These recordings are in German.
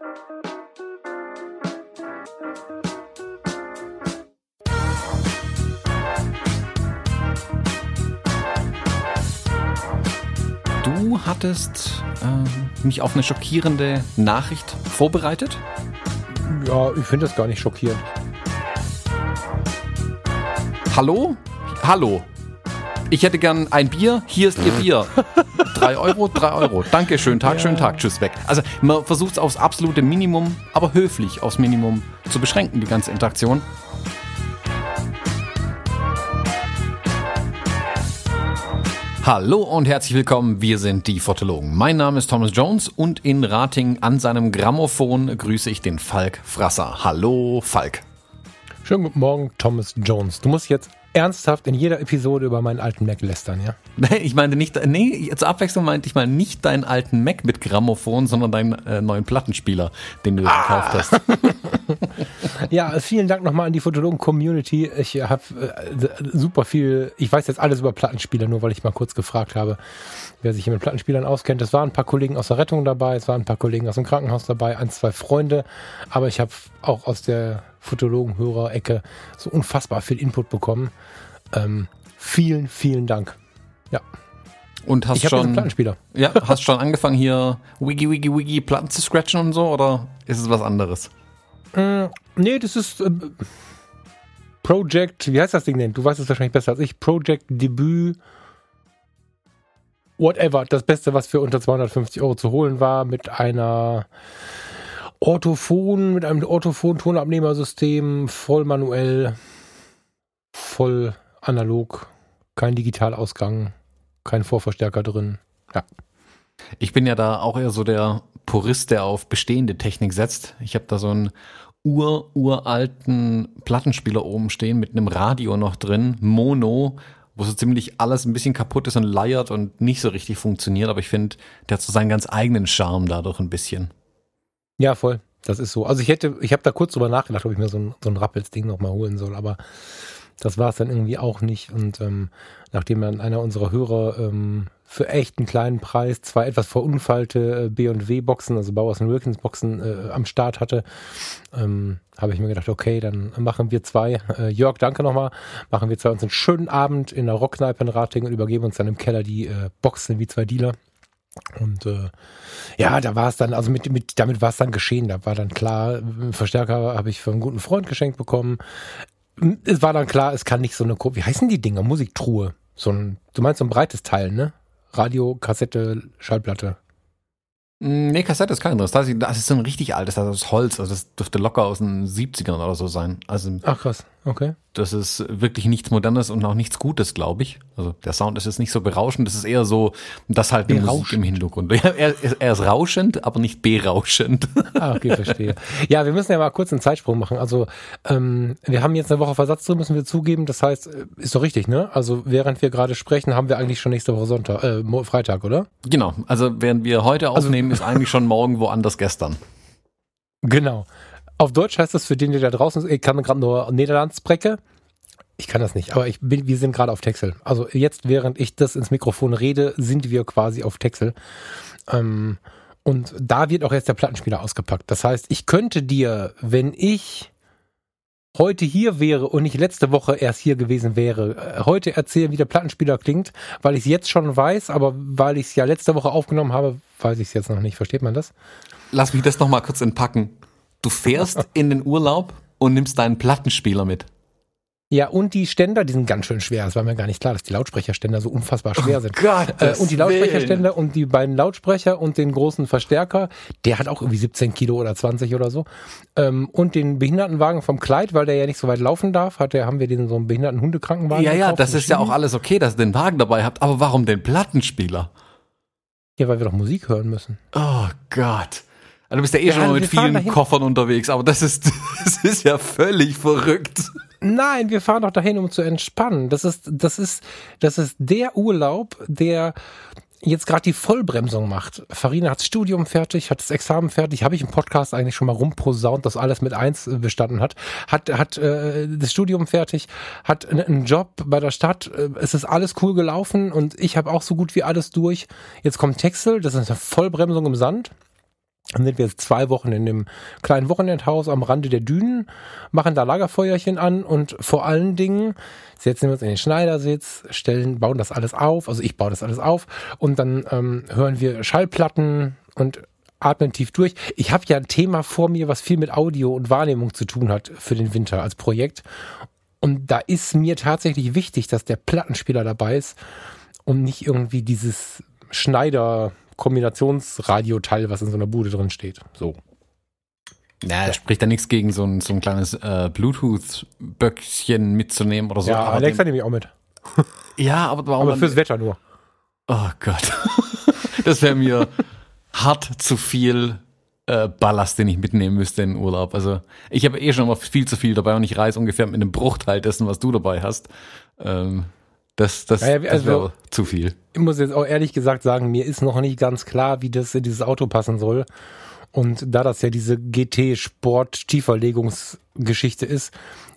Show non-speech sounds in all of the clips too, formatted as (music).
Du hattest äh, mich auf eine schockierende Nachricht vorbereitet. Ja, ich finde das gar nicht schockierend. Hallo? Hallo. Ich hätte gern ein Bier. Hier ist Ihr Bier. (laughs) drei Euro, drei Euro. Dankeschön, Tag, ja. schönen Tag, tschüss, weg. Also man versucht es aufs absolute Minimum, aber höflich aufs Minimum zu beschränken, die ganze Interaktion. Hallo und herzlich willkommen, wir sind die Fotologen. Mein Name ist Thomas Jones und in Rating an seinem Grammophon grüße ich den Falk Frasser. Hallo Falk. Schönen guten Morgen, Thomas Jones. Du musst jetzt ernsthaft in jeder Episode über meinen alten Mac lästern, ja? (laughs) Nee, ich meinte nicht, nee, zur Abwechslung meinte ich mal nicht deinen alten Mac mit Grammophon, sondern deinen äh, neuen Plattenspieler, den du ah. gekauft hast. (laughs) (laughs) ja, vielen Dank nochmal an die Fotologen-Community. Ich habe äh, super viel, ich weiß jetzt alles über Plattenspieler, nur weil ich mal kurz gefragt habe, wer sich hier mit Plattenspielern auskennt. Es waren ein paar Kollegen aus der Rettung dabei, es waren ein paar Kollegen aus dem Krankenhaus dabei, ein, zwei Freunde, aber ich habe auch aus der Fotologen-Hörer-Ecke so unfassbar viel Input bekommen. Ähm, vielen, vielen Dank. Ja. Und hast ich schon Plattenspieler. Ja, (laughs) hast schon angefangen hier Wiki Wiki Wiki Platten zu scratchen und so oder ist es was anderes? Äh, nee, das ist äh, Project, wie heißt das Ding denn? Du weißt es wahrscheinlich besser als ich. Project Debüt whatever, das Beste, was für unter 250 Euro zu holen war, mit einer Orthophon, mit einem Orthophon-Tonabnehmersystem, voll manuell, voll analog, kein Digitalausgang, kein Vorverstärker drin. Ja. Ich bin ja da auch eher so der Purist, der auf bestehende Technik setzt. Ich habe da so einen ur-uralten Plattenspieler oben stehen mit einem Radio noch drin, Mono, wo so ziemlich alles ein bisschen kaputt ist und leiert und nicht so richtig funktioniert. Aber ich finde, der hat so seinen ganz eigenen Charme dadurch ein bisschen. Ja, voll. Das ist so. Also ich hätte, ich habe da kurz drüber nachgedacht, ob ich mir so ein, so ein Rappels-Ding nochmal holen soll, aber das war es dann irgendwie auch nicht. Und ähm, nachdem dann einer unserer Hörer ähm, für echt einen kleinen Preis zwei etwas verunfallte äh, B&W-Boxen, also Bowers Wilkins-Boxen äh, am Start hatte, ähm, habe ich mir gedacht, okay, dann machen wir zwei, äh, Jörg, danke nochmal, machen wir zwei uns einen schönen Abend in der Rockkneipe in Rating und übergeben uns dann im Keller die äh, Boxen wie zwei Dealer. Und äh, ja, da war es dann, also mit, mit damit war es dann geschehen. Da war dann klar, Verstärker habe ich für einen guten Freund geschenkt bekommen. Es war dann klar, es kann nicht so eine, wie heißen die Dinger? Musiktruhe. So ein, du meinst so ein breites Teil, ne? Radio, Kassette, Schallplatte. Nee, Kassette ist kein anderes. Das ist so ein richtig altes, das ist Holz. Also das dürfte locker aus den 70ern oder so sein. Also Ach krass, okay. Das ist wirklich nichts Modernes und auch nichts Gutes, glaube ich. Also der Sound ist jetzt nicht so berauschend, das ist eher so, das halt die Musik im Hintergrund. (laughs) Ja, er, er, ist rauschend, aber nicht berauschend. Ah, okay, verstehe. Ja, wir müssen ja mal kurz einen Zeitsprung machen. Also ähm, wir haben jetzt eine Woche Versatz drin, müssen wir zugeben. Das heißt, äh, ist doch richtig, ne? Also während wir gerade sprechen, haben wir eigentlich schon nächste Woche Sonntag, äh, Freitag, oder? Genau. Also während wir heute also aufnehmen, also, ist eigentlich schon morgen woanders gestern. Genau. Auf Deutsch heißt das für den, der da draußen ist, ich kann gerade nur Niederlandsbrecke. Ich kann das nicht, aber ich bin, wir sind gerade auf Texel. Also jetzt, während ich das ins Mikrofon rede, sind wir quasi auf Texel. Ähm, und da wird auch jetzt der Plattenspieler ausgepackt. Das heißt, ich könnte dir, wenn ich heute hier wäre und nicht letzte Woche erst hier gewesen wäre, äh, heute erzählen, wie der Plattenspieler klingt, weil ich es jetzt schon weiß, aber weil ich es ja letzte Woche aufgenommen habe, weiß ich es jetzt noch nicht. Versteht man das? Lass mich das nochmal kurz entpacken. Du fährst in den Urlaub und nimmst deinen Plattenspieler mit. Ja, und die Ständer, die sind ganz schön schwer. Das war mir gar nicht klar, dass die Lautsprecherständer so unfassbar schwer oh sind. Gott, äh, und die Lautsprecherständer und die beiden Lautsprecher und den großen Verstärker, der hat auch irgendwie 17 Kilo oder 20 oder so. Ähm, und den Behindertenwagen vom Kleid, weil der ja nicht so weit laufen darf, hat der, haben wir den so einen behinderten Hundekrankenwagen. Ja, ja, das ist ja auch alles okay, dass ihr den Wagen dabei habt. Aber warum den Plattenspieler? Ja, weil wir doch Musik hören müssen. Oh Gott. Also du bist ja eh ja, schon mit vielen Koffern unterwegs, aber das ist, (laughs) das ist ja völlig verrückt. Nein, wir fahren doch dahin, um zu entspannen. Das ist, das ist, das ist der Urlaub, der jetzt gerade die Vollbremsung macht. Farina hat das Studium fertig, hat das Examen fertig, habe ich im Podcast eigentlich schon mal rumposaunt, dass alles mit eins äh, bestanden hat. Hat hat äh, das Studium fertig, hat einen Job bei der Stadt. Äh, es ist alles cool gelaufen und ich habe auch so gut wie alles durch. Jetzt kommt Texel, das ist eine Vollbremsung im Sand. Dann sind wir jetzt zwei Wochen in dem kleinen Wochenendhaus am Rande der Dünen, machen da Lagerfeuerchen an und vor allen Dingen setzen wir uns in den Schneidersitz, stellen, bauen das alles auf, also ich baue das alles auf und dann ähm, hören wir Schallplatten und atmen tief durch. Ich habe ja ein Thema vor mir, was viel mit Audio und Wahrnehmung zu tun hat für den Winter als Projekt. Und da ist mir tatsächlich wichtig, dass der Plattenspieler dabei ist und nicht irgendwie dieses Schneider Kombinationsradioteil, was in so einer Bude drin steht. So. Ja, ja. spricht da nichts gegen so ein, so ein kleines äh, Bluetooth-Böckchen mitzunehmen oder so. Ja, aber Alexa nehme ich auch mit. (laughs) ja, aber warum? Aber fürs Wetter nur. Oh Gott. (laughs) das wäre mir hart zu viel äh, Ballast, den ich mitnehmen müsste in den Urlaub. Also ich habe eh schon mal viel zu viel dabei und ich reise ungefähr mit einem Bruchteil dessen, was du dabei hast. Ähm, das, das, Ja, ja, das also- wäre zu viel. Ich muss jetzt auch ehrlich gesagt sagen, mir ist noch nicht ganz klar, wie das in dieses Auto passen soll. Und da das ja diese GT-Sport-Tieferlegungsgeschichte ist,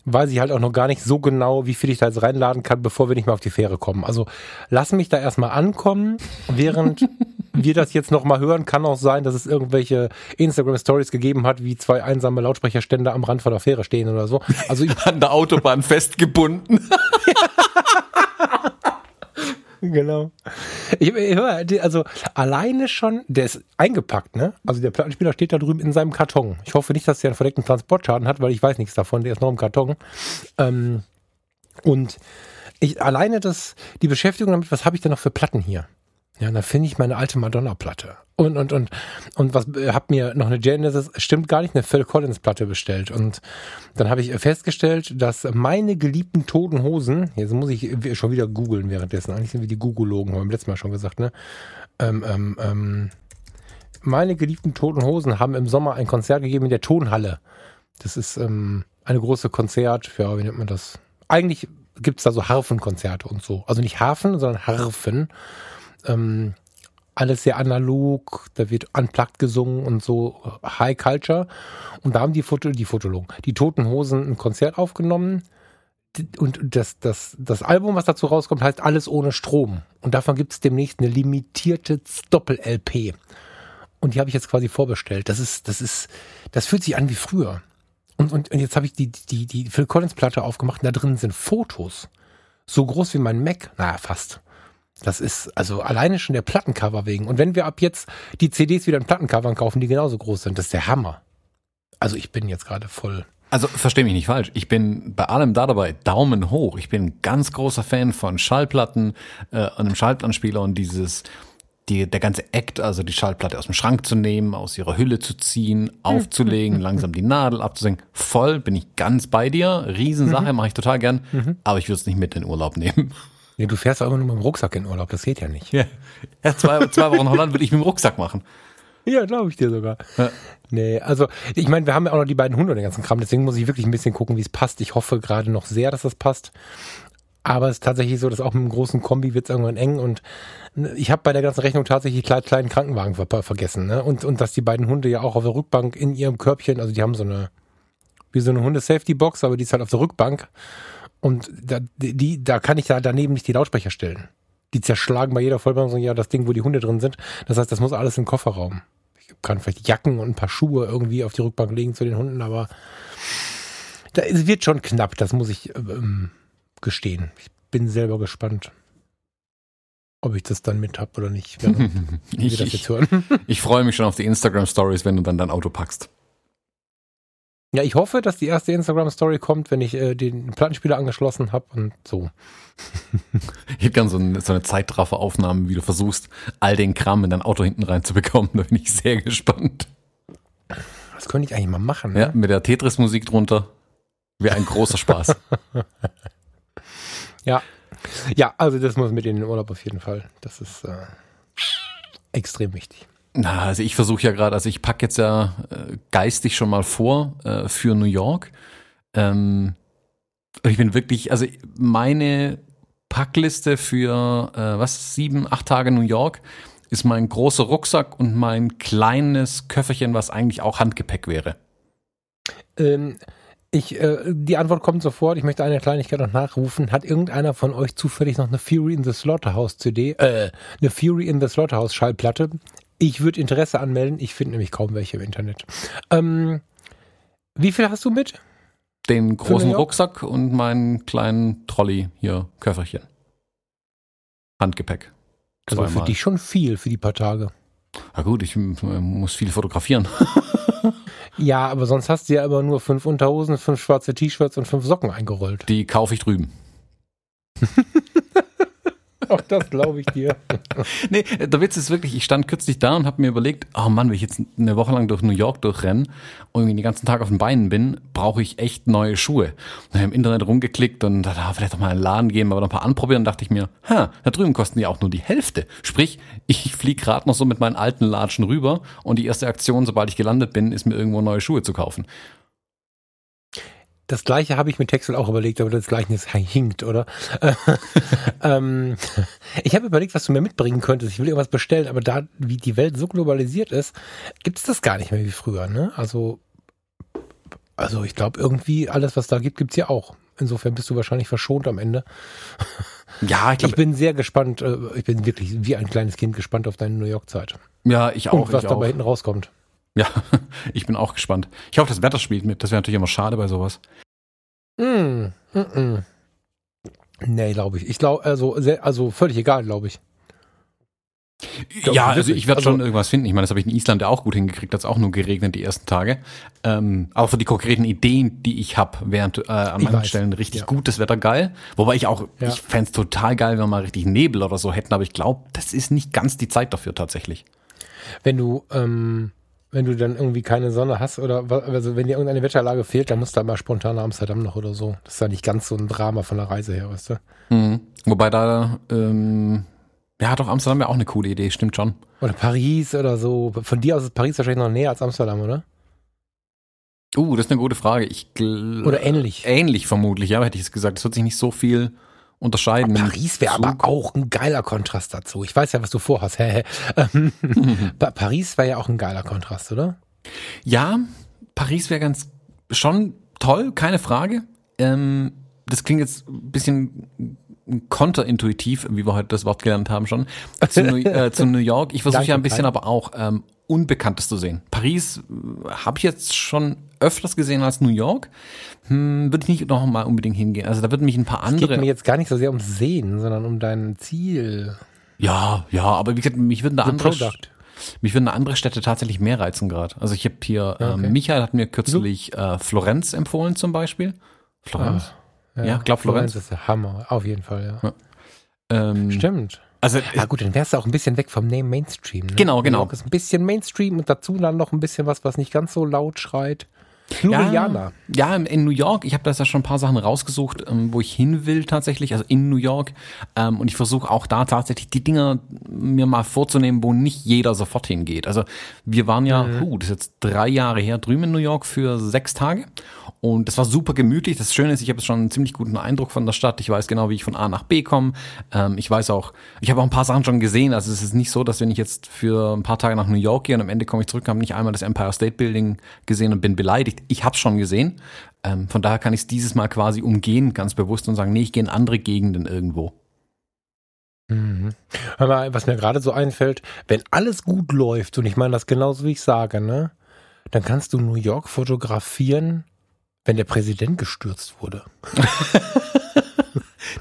weiß ich halt auch noch gar nicht so genau, wie viel ich da jetzt reinladen kann, bevor wir nicht mehr auf die Fähre kommen. Also lass mich da erstmal ankommen, während (laughs) wir das jetzt noch mal hören. Kann auch sein, dass es irgendwelche Instagram-Stories gegeben hat, wie zwei einsame Lautsprecherstände am Rand von der Fähre stehen oder so. Also ich, (laughs) An der Autobahn festgebunden. (laughs) Genau. Ich, ich hör, die- also alleine schon, der ist eingepackt, ne? Also der Plattenspieler steht da drüben in seinem Karton. Ich hoffe nicht, dass der einen verdeckten Transportschaden hat, weil ich weiß nichts davon. Der ist noch im Karton. Ähm, und ich alleine das, die Beschäftigung damit, was habe ich denn noch für Platten hier? Ja, und dann finde ich meine alte Madonna-Platte. Und, und, und, und was, äh, hab mir noch eine Genesis, stimmt gar nicht, eine Phil Collins-Platte bestellt. Und dann habe ich festgestellt, dass meine geliebten toten Hosen, jetzt muss ich schon wieder googeln währenddessen, eigentlich sind wir die Googologen, haben wir letztes Mal schon gesagt, ne? Ähm, ähm, ähm, meine geliebten toten Hosen haben im Sommer ein Konzert gegeben in der Tonhalle. Das ist ähm, eine große Konzert, ja, wie nennt man das? Eigentlich gibt's da so Harfenkonzerte und so. Also nicht Harfen, sondern Harfen. Ähm, alles sehr analog, da wird unplugged gesungen und so High Culture. Und da haben die Foto, die Fotologen, die Toten Hosen ein Konzert aufgenommen. Und das, das, das Album, was dazu rauskommt, heißt Alles ohne Strom. Und davon gibt es demnächst eine limitierte Doppel-LP. Und die habe ich jetzt quasi vorbestellt. Das ist, das ist, das fühlt sich an wie früher. Und, und, und jetzt habe ich die, die, die Phil Collins Platte aufgemacht und da drin sind Fotos. So groß wie mein Mac. Naja, fast. Das ist also alleine schon der Plattencover wegen. Und wenn wir ab jetzt die CDs wieder in Plattencovern kaufen, die genauso groß sind, das ist der Hammer. Also ich bin jetzt gerade voll. Also versteh mich nicht falsch. Ich bin bei allem da dabei Daumen hoch. Ich bin ein ganz großer Fan von Schallplatten, äh, einem Schallplattenspieler und dieses, die, der ganze Act, also die Schallplatte aus dem Schrank zu nehmen, aus ihrer Hülle zu ziehen, (laughs) aufzulegen, langsam die Nadel abzusenken. Voll, bin ich ganz bei dir. Riesensache, mache ich total gern. Aber ich würde es nicht mit in den Urlaub nehmen. Nee, du fährst aber nur mit dem Rucksack in Urlaub, das geht ja nicht. Ja, ja zwei, zwei Wochen Holland würde ich mit dem Rucksack machen. Ja, glaube ich dir sogar. Ja. Nee, also ich meine, wir haben ja auch noch die beiden Hunde und den ganzen Kram, deswegen muss ich wirklich ein bisschen gucken, wie es passt. Ich hoffe gerade noch sehr, dass das passt. Aber es ist tatsächlich so, dass auch mit einem großen Kombi wird es irgendwann eng und ich habe bei der ganzen Rechnung tatsächlich einen kleinen Krankenwagen ver vergessen. Ne? Und, und dass die beiden Hunde ja auch auf der Rückbank in ihrem Körbchen, also die haben so eine, wie so eine Hunde-Safety-Box, aber die ist halt auf der Rückbank. Und da, die, da kann ich da daneben nicht die Lautsprecher stellen. Die zerschlagen bei jeder Vollbremsung ja das Ding, wo die Hunde drin sind. Das heißt, das muss alles im Kofferraum. Ich kann vielleicht Jacken und ein paar Schuhe irgendwie auf die Rückbank legen zu den Hunden, aber da, es wird schon knapp, das muss ich ähm, gestehen. Ich bin selber gespannt, ob ich das dann mit hab oder nicht, (laughs) Ich, das ich, jetzt hören. ich freue mich schon auf die Instagram-Stories, wenn du dann dein Auto packst. Ja, ich hoffe, dass die erste Instagram-Story kommt, wenn ich äh, den Plattenspieler angeschlossen habe und so. (laughs) Ich hätte gern so eine, so eine Zeitrafferaufnahme, wie du versuchst, all den Kram in dein Auto hinten reinzubekommen. Da bin ich sehr gespannt. Das könnte ich eigentlich mal machen. Ne? Ja, mit der Tetris-Musik drunter. Wäre ein großer Spaß. (laughs) Ja. Ja, also das muss mit in den Urlaub auf jeden Fall. Das ist äh, extrem wichtig. Na, also ich versuche ja gerade, also ich packe jetzt ja äh, geistig schon mal vor äh, für New York. Ähm, ich bin wirklich, also meine Packliste für äh, was, sieben, acht Tage New York ist mein großer Rucksack und mein kleines Köfferchen, was eigentlich auch Handgepäck wäre. Ähm, ich, äh, die Antwort kommt sofort. Ich möchte eine Kleinigkeit noch nachrufen. Hat irgendeiner von euch zufällig noch eine Fury in the Slaughterhouse CD, äh, eine Fury in the Slaughterhouse Schallplatte? Ich würde Interesse anmelden. Ich finde nämlich kaum welche im Internet. Ähm, wie viel hast du mit? Den großen? Rucksack und meinen kleinen Trolley hier, Köfferchen. Handgepäck. Also für dich schon viel für die paar Tage. Na gut, ich äh, muss viel fotografieren. (laughs) Ja, aber sonst hast du ja immer nur fünf Unterhosen, fünf schwarze T-Shirts und fünf Socken eingerollt. Die kaufe ich drüben. (laughs) Auch das glaube ich dir. (laughs) Nee, der Witz ist wirklich, ich stand kürzlich da und habe mir überlegt, oh Mann, wenn ich jetzt eine Woche lang durch New York durchrenne und den ganzen Tag auf den Beinen bin, brauche ich echt neue Schuhe. Dann habe im Internet rumgeklickt und da da vielleicht doch mal in den Laden gehen, aber ein paar anprobieren und dachte ich mir, ha, da drüben kosten die auch nur die Hälfte. Sprich, ich fliege gerade noch so mit meinen alten Latschen rüber und die erste Aktion, sobald ich gelandet bin, ist mir irgendwo neue Schuhe zu kaufen. Das gleiche habe ich mit Texel auch überlegt, aber das gleiche ist hinkt, oder? (laughs) ähm, ich habe überlegt, was du mir mitbringen könntest. Ich will irgendwas bestellen, aber da, wie die Welt so globalisiert ist, gibt es das gar nicht mehr wie früher, ne? Also, also ich glaube, irgendwie alles, was da gibt, gibt's hier auch. Insofern bist du wahrscheinlich verschont am Ende. (laughs) Ja, ich Ich glaube, bin sehr gespannt, äh, ich bin wirklich wie ein kleines Kind gespannt auf deine New York-Zeit. ja, ich auch. Und was ich dabei hinten rauskommt. Ja, (laughs) ich bin auch gespannt. Ich hoffe, das Wetter spielt mit. Das wäre natürlich immer schade bei sowas. Mm, mm, mm. Nee, glaube ich. Ich glaube, also, also völlig egal, glaube ich. Glaub Ja, also ich werde Also- schon irgendwas finden. Ich meine, das habe ich in Island ja auch gut hingekriegt. Da hat auch nur geregnet die ersten Tage. Ähm, aber für die konkreten Ideen, die ich habe, während äh, an manchen weiß. Stellen richtig Ja. gutes Wetter geil. Wobei ich auch, Ja. ich fänd's total geil, wenn wir mal richtig Nebel oder so hätten. Aber ich glaube, das ist nicht ganz die Zeit dafür tatsächlich. Wenn du, ähm, wenn du dann irgendwie keine Sonne hast oder also wenn dir irgendeine Wetterlage fehlt, dann musst du mal spontan nach Amsterdam noch oder so. Das ist ja nicht ganz so ein Drama von der Reise her, weißt du? Mhm. Wobei da, ähm, ja, doch, Amsterdam wäre auch eine coole Idee, stimmt schon. Oder Paris oder so. Von dir aus ist Paris wahrscheinlich noch näher als Amsterdam, oder? Uh, das ist eine gute Frage. Ich Oder ähnlich. Ähnlich vermutlich, ja, hätte ich es gesagt. Es wird sich nicht so viel unterscheiden. Paris wäre aber auch ein geiler Kontrast dazu. Ich weiß ja, was du vorhast. Hä, hä. (laughs) Pa- Paris wäre ja auch ein geiler Kontrast, oder? Ja, Paris wäre ganz schon toll, keine Frage. Ähm, das klingt jetzt ein bisschen konterintuitiv, wie wir heute das Wort gelernt haben schon, zu New, (laughs) äh, zu New York. Ich versuche ja ein bisschen aber auch ähm, Unbekanntes zu sehen. Paris äh, habe ich jetzt schon öfters gesehen als New York. Hm, Würde ich nicht noch mal unbedingt hingehen. Also da würden mich ein paar Es geht andere. mir jetzt gar nicht so sehr ums Sehen, sondern um dein Ziel. Ja, ja, aber wie gesagt, mich würden da The andere, Product. mich würden andere Städte tatsächlich mehr reizen gerade. Also ich habe hier, Ja, okay. ähm, Michael hat mir kürzlich äh, Florenz empfohlen zum Beispiel. Florenz? Ja, glaub, Florenz. ist der Hammer, auf jeden Fall, ja. Ähm, Stimmt. Also Ja gut, dann wärst du auch ein bisschen weg vom Name Mainstream. Ne? Genau, New genau. York ist ein bisschen Mainstream und dazu dann noch ein bisschen was, was nicht ganz so laut schreit. Ljubljana. Ja, in- in New York. Ich habe da ja schon ein paar Sachen rausgesucht, ähm, wo ich hin will tatsächlich, also in New York. Ähm, und ich versuche auch da tatsächlich die Dinger mir mal vorzunehmen, wo nicht jeder sofort hingeht. Also wir waren ja, huh, das ist jetzt drei Jahre her, drüben in New York für sechs Tage. Und das war super gemütlich. Das Schöne ist, ich habe jetzt schon einen ziemlich guten Eindruck von der Stadt. Ich weiß genau, wie ich von A nach B komme. Ähm, ich weiß auch, ich habe auch ein paar Sachen schon gesehen. Also es ist nicht so, dass wenn ich jetzt für ein paar Tage nach New York gehe und am Ende komme ich zurück, habe nicht einmal das Empire State Building gesehen und bin beleidigt. Ich habe es schon gesehen. Ähm, von daher kann ich es dieses Mal quasi umgehen, ganz bewusst und sagen, nee, ich gehe in andere Gegenden irgendwo. Mhm. Hör mal, was mir gerade so einfällt, wenn alles gut läuft, und ich meine das genauso wie ich sage, ne, dann kannst du New York fotografieren, wenn der Präsident gestürzt wurde. (laughs)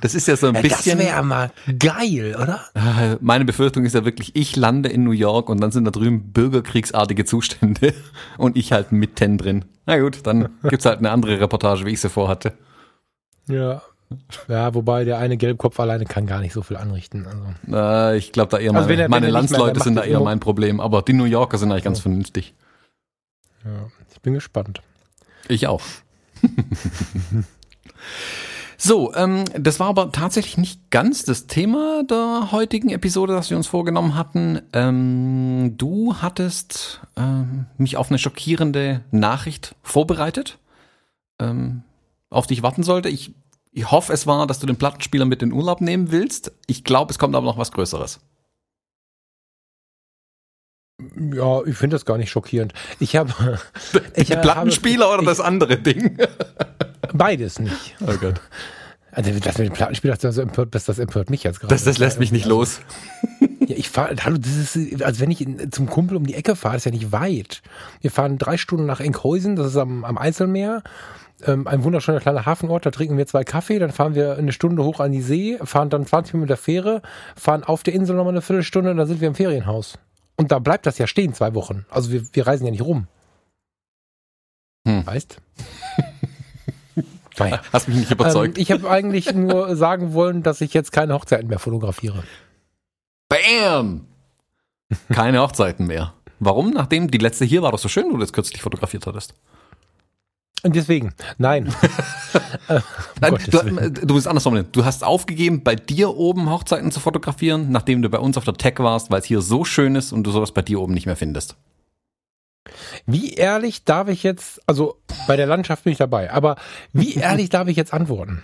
Das ist ja so ein Ja, das bisschen. wäre mal geil, oder? (laughs) Meine Befürchtung ist ja wirklich, ich lande in New York und dann sind da drüben bürgerkriegsartige Zustände (laughs) und ich halt mitten drin. Na gut, dann (laughs) gibt's halt eine andere Reportage, wie ich sie vorhatte. Ja. Ja, wobei der eine Gelbkopf alleine kann gar nicht so viel anrichten. Also. Äh, ich glaube, da eher Also meine, er- meine mehr- Landsleute der sind da eher das mein Problem, aber die New Yorker sind eigentlich ganz vernünftig. Ja, ich bin gespannt. Ich auch. So, ähm, das war aber tatsächlich nicht ganz das Thema der heutigen Episode, das wir uns vorgenommen hatten. Ähm, du hattest ähm, mich auf eine schockierende Nachricht vorbereitet, ähm, auf die ich warten sollte. Ich, ich hoffe, es war, dass du den Plattenspieler mit in Urlaub nehmen willst. Ich glaube, es kommt aber noch was Größeres. Ja, ich finde das gar nicht schockierend. Ich habe (laughs) ich äh, Plattenspieler habe, oder das andere Ding? (laughs) beides nicht. Oh Gott. Also das mit dem Plattenspieler, das, empört, das, das empört mich jetzt gerade. Das, das lässt mich nicht los. (laughs) Ja, ich fahre, hallo, das ist, als wenn ich in, zum Kumpel um die Ecke fahre, ist ja nicht weit. Wir fahren drei Stunden nach Enkhäusen, das ist am, am Eiselmeer. Ähm, ein wunderschöner kleiner Hafenort, da trinken wir zwei Kaffee, dann fahren wir eine Stunde hoch an die See, fahren dann 20 Minuten mit der Fähre, fahren auf der Insel nochmal eine Viertelstunde und dann sind wir im Ferienhaus. Und da bleibt das ja stehen, zwei Wochen. Also wir, wir reisen ja nicht rum. Hm. Weißt? (laughs) naja. Hast mich nicht überzeugt. Ähm, ich habe eigentlich nur (laughs) sagen wollen, dass ich jetzt keine Hochzeiten mehr fotografiere. Bam! Keine Hochzeiten mehr. Warum? Nachdem die letzte hier war doch so schön, du das kürzlich fotografiert hattest. Und deswegen, nein. (laughs) äh, nein du, du bist anders formuliert. Du hast aufgegeben, bei dir oben Hochzeiten zu fotografieren, nachdem du bei uns auf der Tech warst, weil es hier so schön ist und du sowas bei dir oben nicht mehr findest. Wie ehrlich darf ich jetzt, also bei der Landschaft bin ich dabei, aber wie (laughs) ehrlich darf ich jetzt antworten?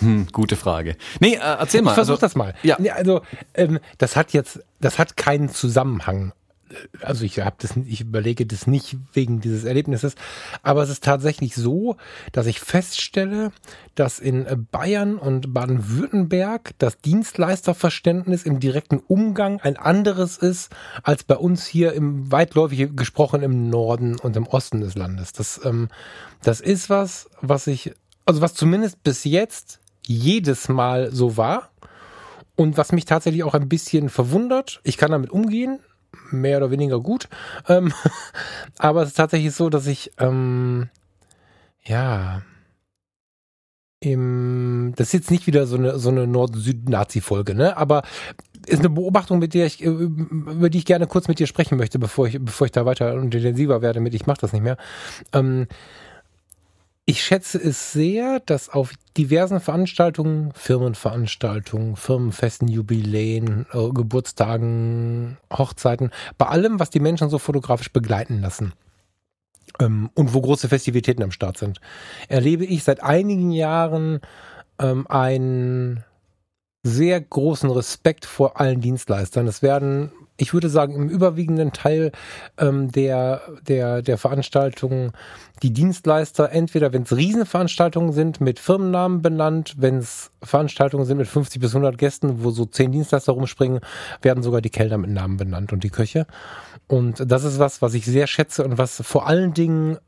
Hm, gute Frage. Nee, äh, erzähl mal. Ich versuch also, das mal. Ja. Nee, also ähm, das hat jetzt, das hat keinen Zusammenhang also ich habe das, ich überlege das nicht wegen dieses Erlebnisses, aber es ist tatsächlich so, dass ich feststelle, dass in Bayern und Baden-Württemberg das Dienstleisterverständnis im direkten Umgang ein anderes ist als bei uns hier im weitläufig gesprochen im Norden und im Osten des Landes. Das, ähm, das ist was, was ich, also was zumindest bis jetzt jedes Mal so war. Und was mich tatsächlich auch ein bisschen verwundert, ich kann damit umgehen, mehr oder weniger gut. Ähm, (laughs) aber es ist tatsächlich so, dass ich, ähm, ja, im, das ist jetzt nicht wieder so eine, so eine Nord-Süd-Nazi-Folge, ne? Aber ist eine Beobachtung, mit der ich, äh, über die ich gerne kurz mit dir sprechen möchte, bevor ich, bevor ich da weiter intensiver werde mit, ich mache das nicht mehr. Ähm, ich schätze es sehr, dass auf diversen Veranstaltungen, Firmenveranstaltungen, Firmenfesten, Jubiläen, äh, Geburtstagen, Hochzeiten, bei allem, was die Menschen so fotografisch begleiten lassen ähm, und wo große Festivitäten am Start sind, erlebe ich seit einigen Jahren ähm, einen sehr großen Respekt vor allen Dienstleistern. Es werden ich würde sagen, im überwiegenden Teil ähm, der, der, der Veranstaltungen die Dienstleister entweder, wenn es Riesenveranstaltungen sind, mit Firmennamen benannt, wenn es Veranstaltungen sind mit 50 bis 100 Gästen, wo so zehn Dienstleister rumspringen, werden sogar die Kellner mit Namen benannt und die Köche. Und das ist was, was ich sehr schätze und was vor allen Dingen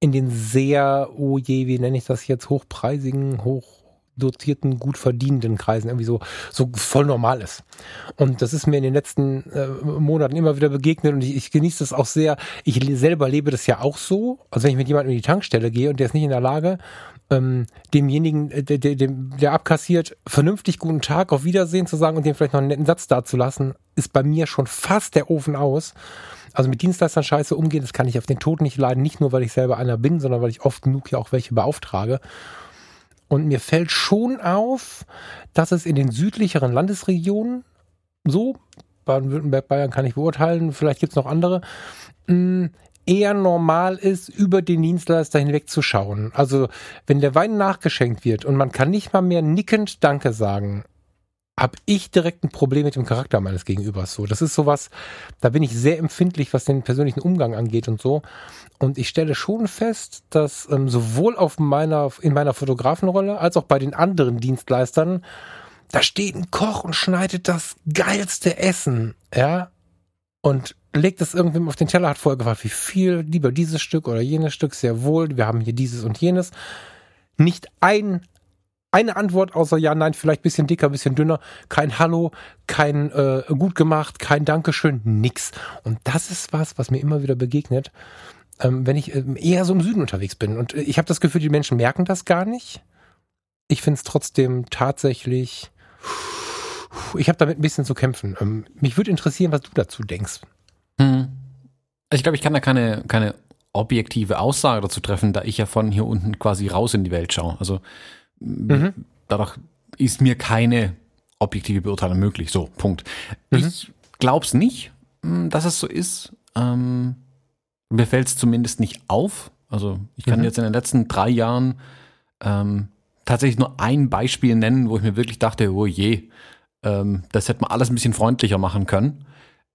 in den sehr, oh je, wie nenne ich das jetzt, hochpreisigen, hoch dotierten, gut verdienenden Kreisen irgendwie so, so voll normal ist. Und das ist mir in den letzten äh, Monaten immer wieder begegnet und ich, ich genieße das auch sehr. Ich selber lebe das ja auch so. Also wenn ich mit jemandem in die Tankstelle gehe und der ist nicht in der Lage, ähm, demjenigen, äh, der, der, abkassiert, vernünftig guten Tag, auf Wiedersehen zu sagen und dem vielleicht noch einen netten Satz dazulassen, ist bei mir schon fast der Ofen aus. Also mit Dienstleistern scheiße umgehen, das kann ich auf den Tod nicht leiden, nicht nur, weil ich selber einer bin, sondern weil ich oft genug ja auch welche beauftrage. Und mir fällt schon auf, dass es in den südlicheren Landesregionen so, Baden-Württemberg, Bayern kann ich beurteilen, vielleicht gibt es noch andere, mm, eher normal ist, über den Dienstleister hinwegzuschauen. Also wenn der Wein nachgeschenkt wird und man kann nicht mal mehr nickend Danke sagen, habe ich direkt ein Problem mit dem Charakter meines Gegenübers. So, das ist sowas, da bin ich sehr empfindlich, was den persönlichen Umgang angeht und so. Und ich stelle schon fest, dass ähm, sowohl auf meiner, in meiner Fotografenrolle als auch bei den anderen Dienstleistern, da steht ein Koch und schneidet das geilste Essen, ja, und legt es irgendwem auf den Teller, hat vorher gefragt, wie viel, lieber dieses Stück oder jenes Stück, sehr wohl, wir haben hier dieses und jenes. Nicht ein eine Antwort außer ja, nein, vielleicht bisschen dicker, bisschen dünner, kein Hallo, kein äh, gut gemacht, kein Dankeschön, nix. Und das ist was, was mir immer wieder begegnet, ähm, wenn ich ähm, eher so im Süden unterwegs bin. Und äh, ich habe das Gefühl, die Menschen merken das gar nicht. Ich finde es trotzdem tatsächlich, ich habe damit ein bisschen zu kämpfen. Ähm, mich würde interessieren, was du dazu denkst. Hm. Ich glaube, ich kann da keine, keine objektive Aussage dazu treffen, da ich ja von hier unten quasi raus in die Welt schaue. Also Mhm. Dadurch ist mir keine objektive Beurteilung möglich. So, Punkt. Mhm. Ich glaube es nicht, hm, dass es so ist. Ähm, mir fällt es zumindest nicht auf. Also ich kann mhm. jetzt in den letzten drei Jahren ähm, tatsächlich nur ein Beispiel nennen, wo ich mir wirklich dachte, oh je, ähm, das hätte man alles ein bisschen freundlicher machen können.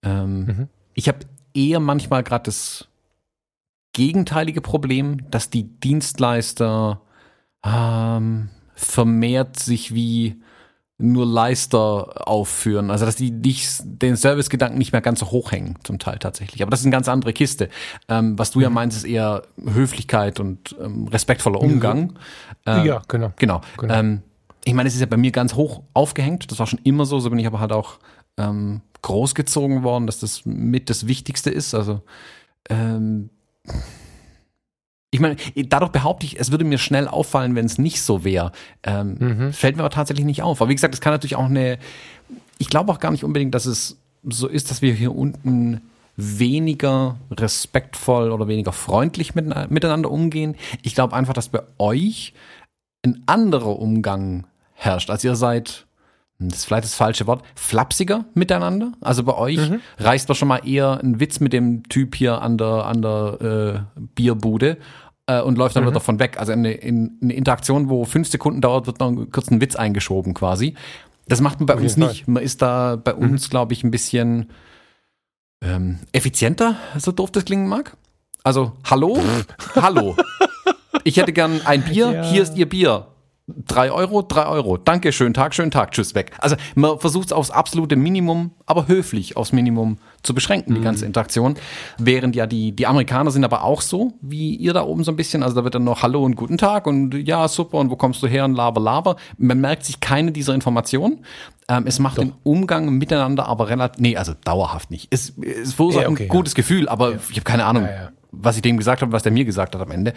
Ähm, mhm. Ich habe eher manchmal gerade das gegenteilige Problem, dass die Dienstleister ähm, vermehrt sich wie nur Leister aufführen. Also dass die nicht, den Servicegedanken nicht mehr ganz so hoch hängen, zum Teil tatsächlich. Aber das ist eine ganz andere Kiste. Ähm, was du ja mhm. meinst, ist eher Höflichkeit und ähm, respektvoller Umgang. Ähm, ja, genau. Genau. genau. Ähm, ich meine, es ist ja bei mir ganz hoch aufgehängt. Das war schon immer so. So bin ich aber halt auch ähm, großgezogen worden, dass das mit das Wichtigste ist. Also ähm, ich meine, dadurch behaupte ich, es würde mir schnell auffallen, wenn es nicht so wäre. Ähm, mhm. Fällt mir aber tatsächlich nicht auf. Aber wie gesagt, es kann natürlich auch eine. Ich glaube auch gar nicht unbedingt, dass es so ist, dass wir hier unten weniger respektvoll oder weniger freundlich mit, miteinander umgehen. Ich glaube einfach, dass bei euch ein anderer Umgang herrscht. Also ihr seid, das ist vielleicht das falsche Wort, flapsiger miteinander. Also bei euch mhm. reißt man schon mal eher einen Witz mit dem Typ hier an der, an der äh, Bierbude äh, und läuft dann mhm. wieder davon weg. Also eine, in, eine Interaktion, wo fünf Sekunden dauert, wird noch kurz ein Witz eingeschoben quasi. Das macht man bei uns nicht. Man ist da bei mhm. uns, glaube ich, ein bisschen ähm, effizienter, so doof das klingen mag. Also, hallo? hallo. Ich hätte gern ein Bier, ja. hier ist Ihr Bier. Drei Euro, drei Euro. Dankeschön, Tag, schönen Tag, tschüss, weg. Also man versucht es aufs absolute Minimum, aber höflich aufs Minimum zu beschränken, die mhm. ganze Interaktion. Während ja die, die Amerikaner sind aber auch so, wie ihr da oben so ein bisschen. Also da wird dann noch Hallo und guten Tag und ja, super und wo kommst du her und laber, laber. Man merkt sich keine dieser Informationen. Ähm, es macht Doch. den Umgang miteinander aber relativ, nee, also dauerhaft nicht. Es, es verursacht ja, okay, ein gutes ja. Gefühl, aber ja. ich habe keine Ahnung, was ich dem gesagt habe, was der mir gesagt hat am Ende.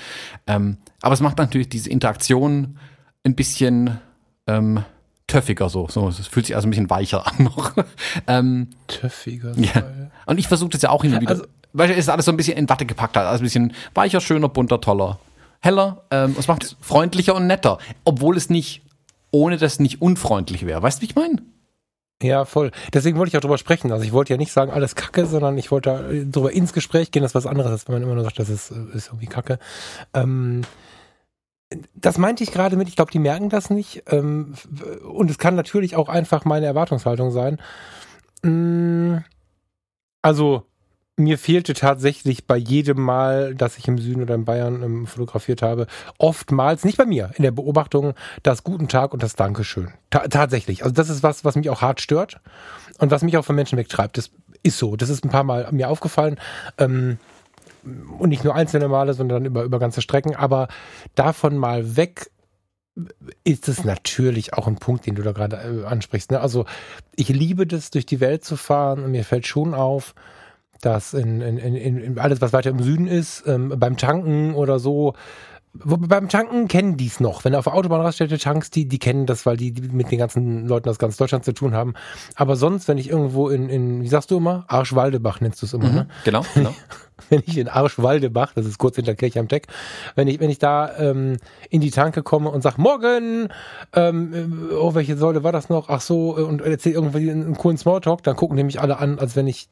Ähm, aber es macht natürlich diese Interaktion ein bisschen ähm, töffiger so. so. Es fühlt sich also ein bisschen weicher an noch. (laughs) ähm, töffiger. Ja. Und ich versuche das ja auch hin und wieder. Also, weil es ist alles so ein bisschen in Watte gepackt hat. Also ein bisschen weicher, schöner, bunter, toller. Heller. Ähm, es macht es freundlicher und netter. Obwohl es nicht, ohne das nicht unfreundlich wäre. Weißt du, wie ich meine? Ja, voll. Deswegen wollte ich auch drüber sprechen. Also ich wollte ja nicht sagen, alles Kacke, sondern ich wollte darüber ins Gespräch gehen. Das ist was anderes, als wenn man immer nur sagt, das ist, ist irgendwie Kacke. Ähm, das meinte ich gerade mit, ich glaube, die merken das nicht. Ähm, und es kann natürlich auch einfach meine Erwartungshaltung sein. Mm, also, mir fehlte tatsächlich bei jedem Mal, dass ich im Süden oder in Bayern ähm, fotografiert habe, oftmals, nicht bei mir, in der Beobachtung, das Guten Tag und das Dankeschön. Ta tatsächlich. Also, das ist was, was mich auch hart stört und was mich auch von Menschen wegtreibt. Das ist so. Das ist ein paar Mal mir aufgefallen. Ähm, und nicht nur einzelne Male, sondern über, über ganze Strecken. Aber davon mal weg ist es natürlich auch ein Punkt, den du da gerade äh, ansprichst. Ne? Also ich liebe das, durch die Welt zu fahren und mir fällt schon auf, dass in, in, in, in alles, was weiter im Süden ist, ähm, beim Tanken oder so, beim Tanken kennen die es noch. Wenn du auf der Autobahnraststätte tankst, die, die kennen das, weil die, die, mit den ganzen Leuten aus ganz Deutschland zu tun haben. Aber sonst, wenn ich irgendwo in, in wie sagst du immer? Arschwaldebach nennst du es immer, mhm, ne? Genau, genau. (laughs) wenn ich in Arschwaldebach, das ist kurz hinter Kirche am Teck, wenn ich, wenn ich da ähm, in die Tanke komme und sag Morgen, ähm, oh, welche Säule war das noch? Ach so, und erzähl irgendwie einen coolen Smalltalk, dann gucken die mich alle an, als wenn ich,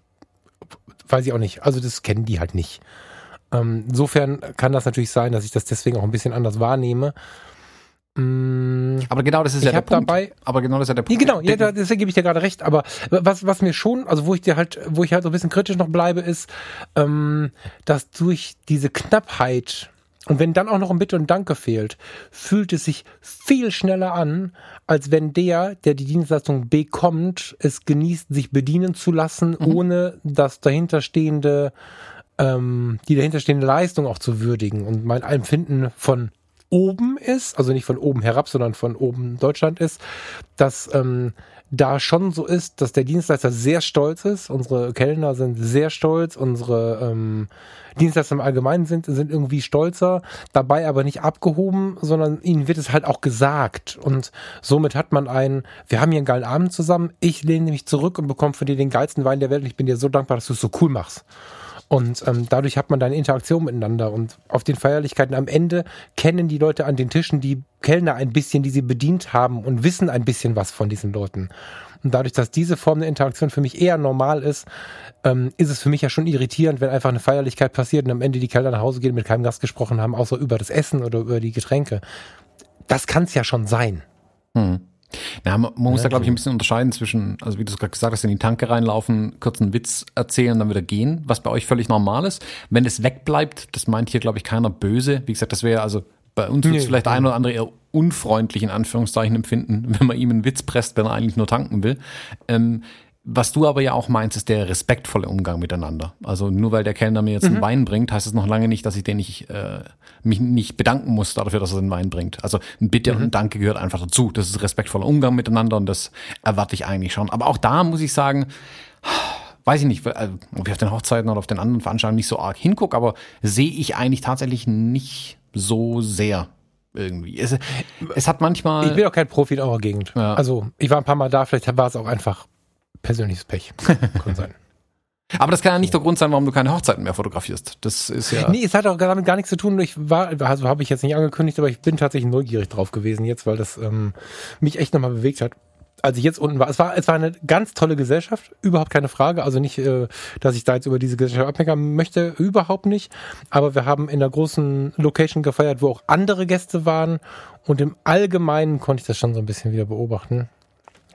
weiß ich auch nicht, also das kennen die halt nicht. Ähm, insofern kann das natürlich sein, dass ich das deswegen auch ein bisschen anders wahrnehme. Mm, aber genau das ist ja der Punkt. Dabei, aber genau das ist ja der Punkt. Ja, genau, ja, deswegen gebe ich dir gerade recht. Aber was, was mir schon, also wo ich dir halt, wo ich halt so ein bisschen kritisch noch bleibe, ist, ähm, dass durch diese Knappheit und wenn dann auch noch ein Bitte und Danke fehlt, fühlt es sich viel schneller an, als wenn der, der die Dienstleistung bekommt, es genießt, sich bedienen zu lassen, mhm. ohne das dahinterstehende ähm, die dahinterstehende Leistung auch zu würdigen. Und mein Empfinden von oben ist, also nicht von oben herab, sondern von oben Deutschland ist, dass ähm, da schon so ist, dass der Dienstleister sehr stolz ist. Unsere Kellner sind sehr stolz, unsere ähm, Dienstleister im Allgemeinen sind, sind irgendwie stolzer, dabei aber nicht abgehoben, sondern ihnen wird es halt auch gesagt. Und somit hat man einen, wir haben hier einen geilen Abend zusammen, ich lehne mich zurück und bekomme von dir den geilsten Wein der Welt und ich bin dir so dankbar, dass du es so cool machst. Und ähm, dadurch hat man dann Interaktion miteinander. Und auf den Feierlichkeiten am Ende kennen die Leute an den Tischen die Kellner ein bisschen, die sie bedient haben und wissen ein bisschen was von diesen Leuten. Und dadurch, dass diese Form der Interaktion für mich eher normal ist, ähm, ist es für mich ja schon irritierend, wenn einfach eine Feierlichkeit passiert und am Ende die Kellner nach Hause gehen, mit keinem Gast gesprochen haben, außer über das Essen oder über die Getränke. Das kann es ja schon sein. Hm. Ja, man, man muss da, glaube ich, ein bisschen unterscheiden zwischen, also wie du es gerade gesagt hast, in die Tanke reinlaufen, kurz einen Witz erzählen, dann wieder gehen, was bei euch völlig normal ist. Wenn es wegbleibt, das meint hier, glaube ich, keiner böse. Wie gesagt, das wäre also Bei uns wird es Nee, vielleicht nee. ein oder andere eher unfreundlich in Anführungszeichen empfinden, (laughs) wenn man ihm einen Witz presst, wenn er eigentlich nur tanken will. Ähm, was du aber ja auch meinst, ist der respektvolle Umgang miteinander. Also nur weil der Kellner mir jetzt Mhm. einen Wein bringt, heißt es noch lange nicht, dass ich den nicht, äh, mich nicht bedanken muss dafür, dass er den Wein bringt. Also ein Bitte Mhm. und ein Danke gehört einfach dazu. Das ist respektvoller Umgang miteinander und das erwarte ich eigentlich schon. Aber auch da muss ich sagen, weiß ich nicht, äh, ob ich auf den Hochzeiten oder auf den anderen Veranstaltungen nicht so arg hingucke, aber sehe ich eigentlich tatsächlich nicht so sehr irgendwie. Es, es hat manchmal. Ich bin auch kein Profi in eurer Gegend. Ja. Also ich war ein paar Mal da, vielleicht war es auch einfach persönliches Pech. (laughs) Kann sein. aber das kann ja nicht der Grund sein, warum du keine Hochzeiten mehr fotografierst. Das ist ja. Nee, es hat auch damit gar nichts zu tun. Ich war, also habe ich jetzt nicht angekündigt, aber ich bin tatsächlich neugierig drauf gewesen jetzt, weil das ähm, mich echt nochmal bewegt hat. Als ich jetzt unten war, es war, es war eine ganz tolle Gesellschaft, überhaupt keine Frage. Also nicht, äh, dass ich da jetzt über diese Gesellschaft abmeckern möchte, überhaupt nicht. Aber wir haben in einer großen Location gefeiert, wo auch andere Gäste waren. Und im Allgemeinen konnte ich das schon so ein bisschen wieder beobachten.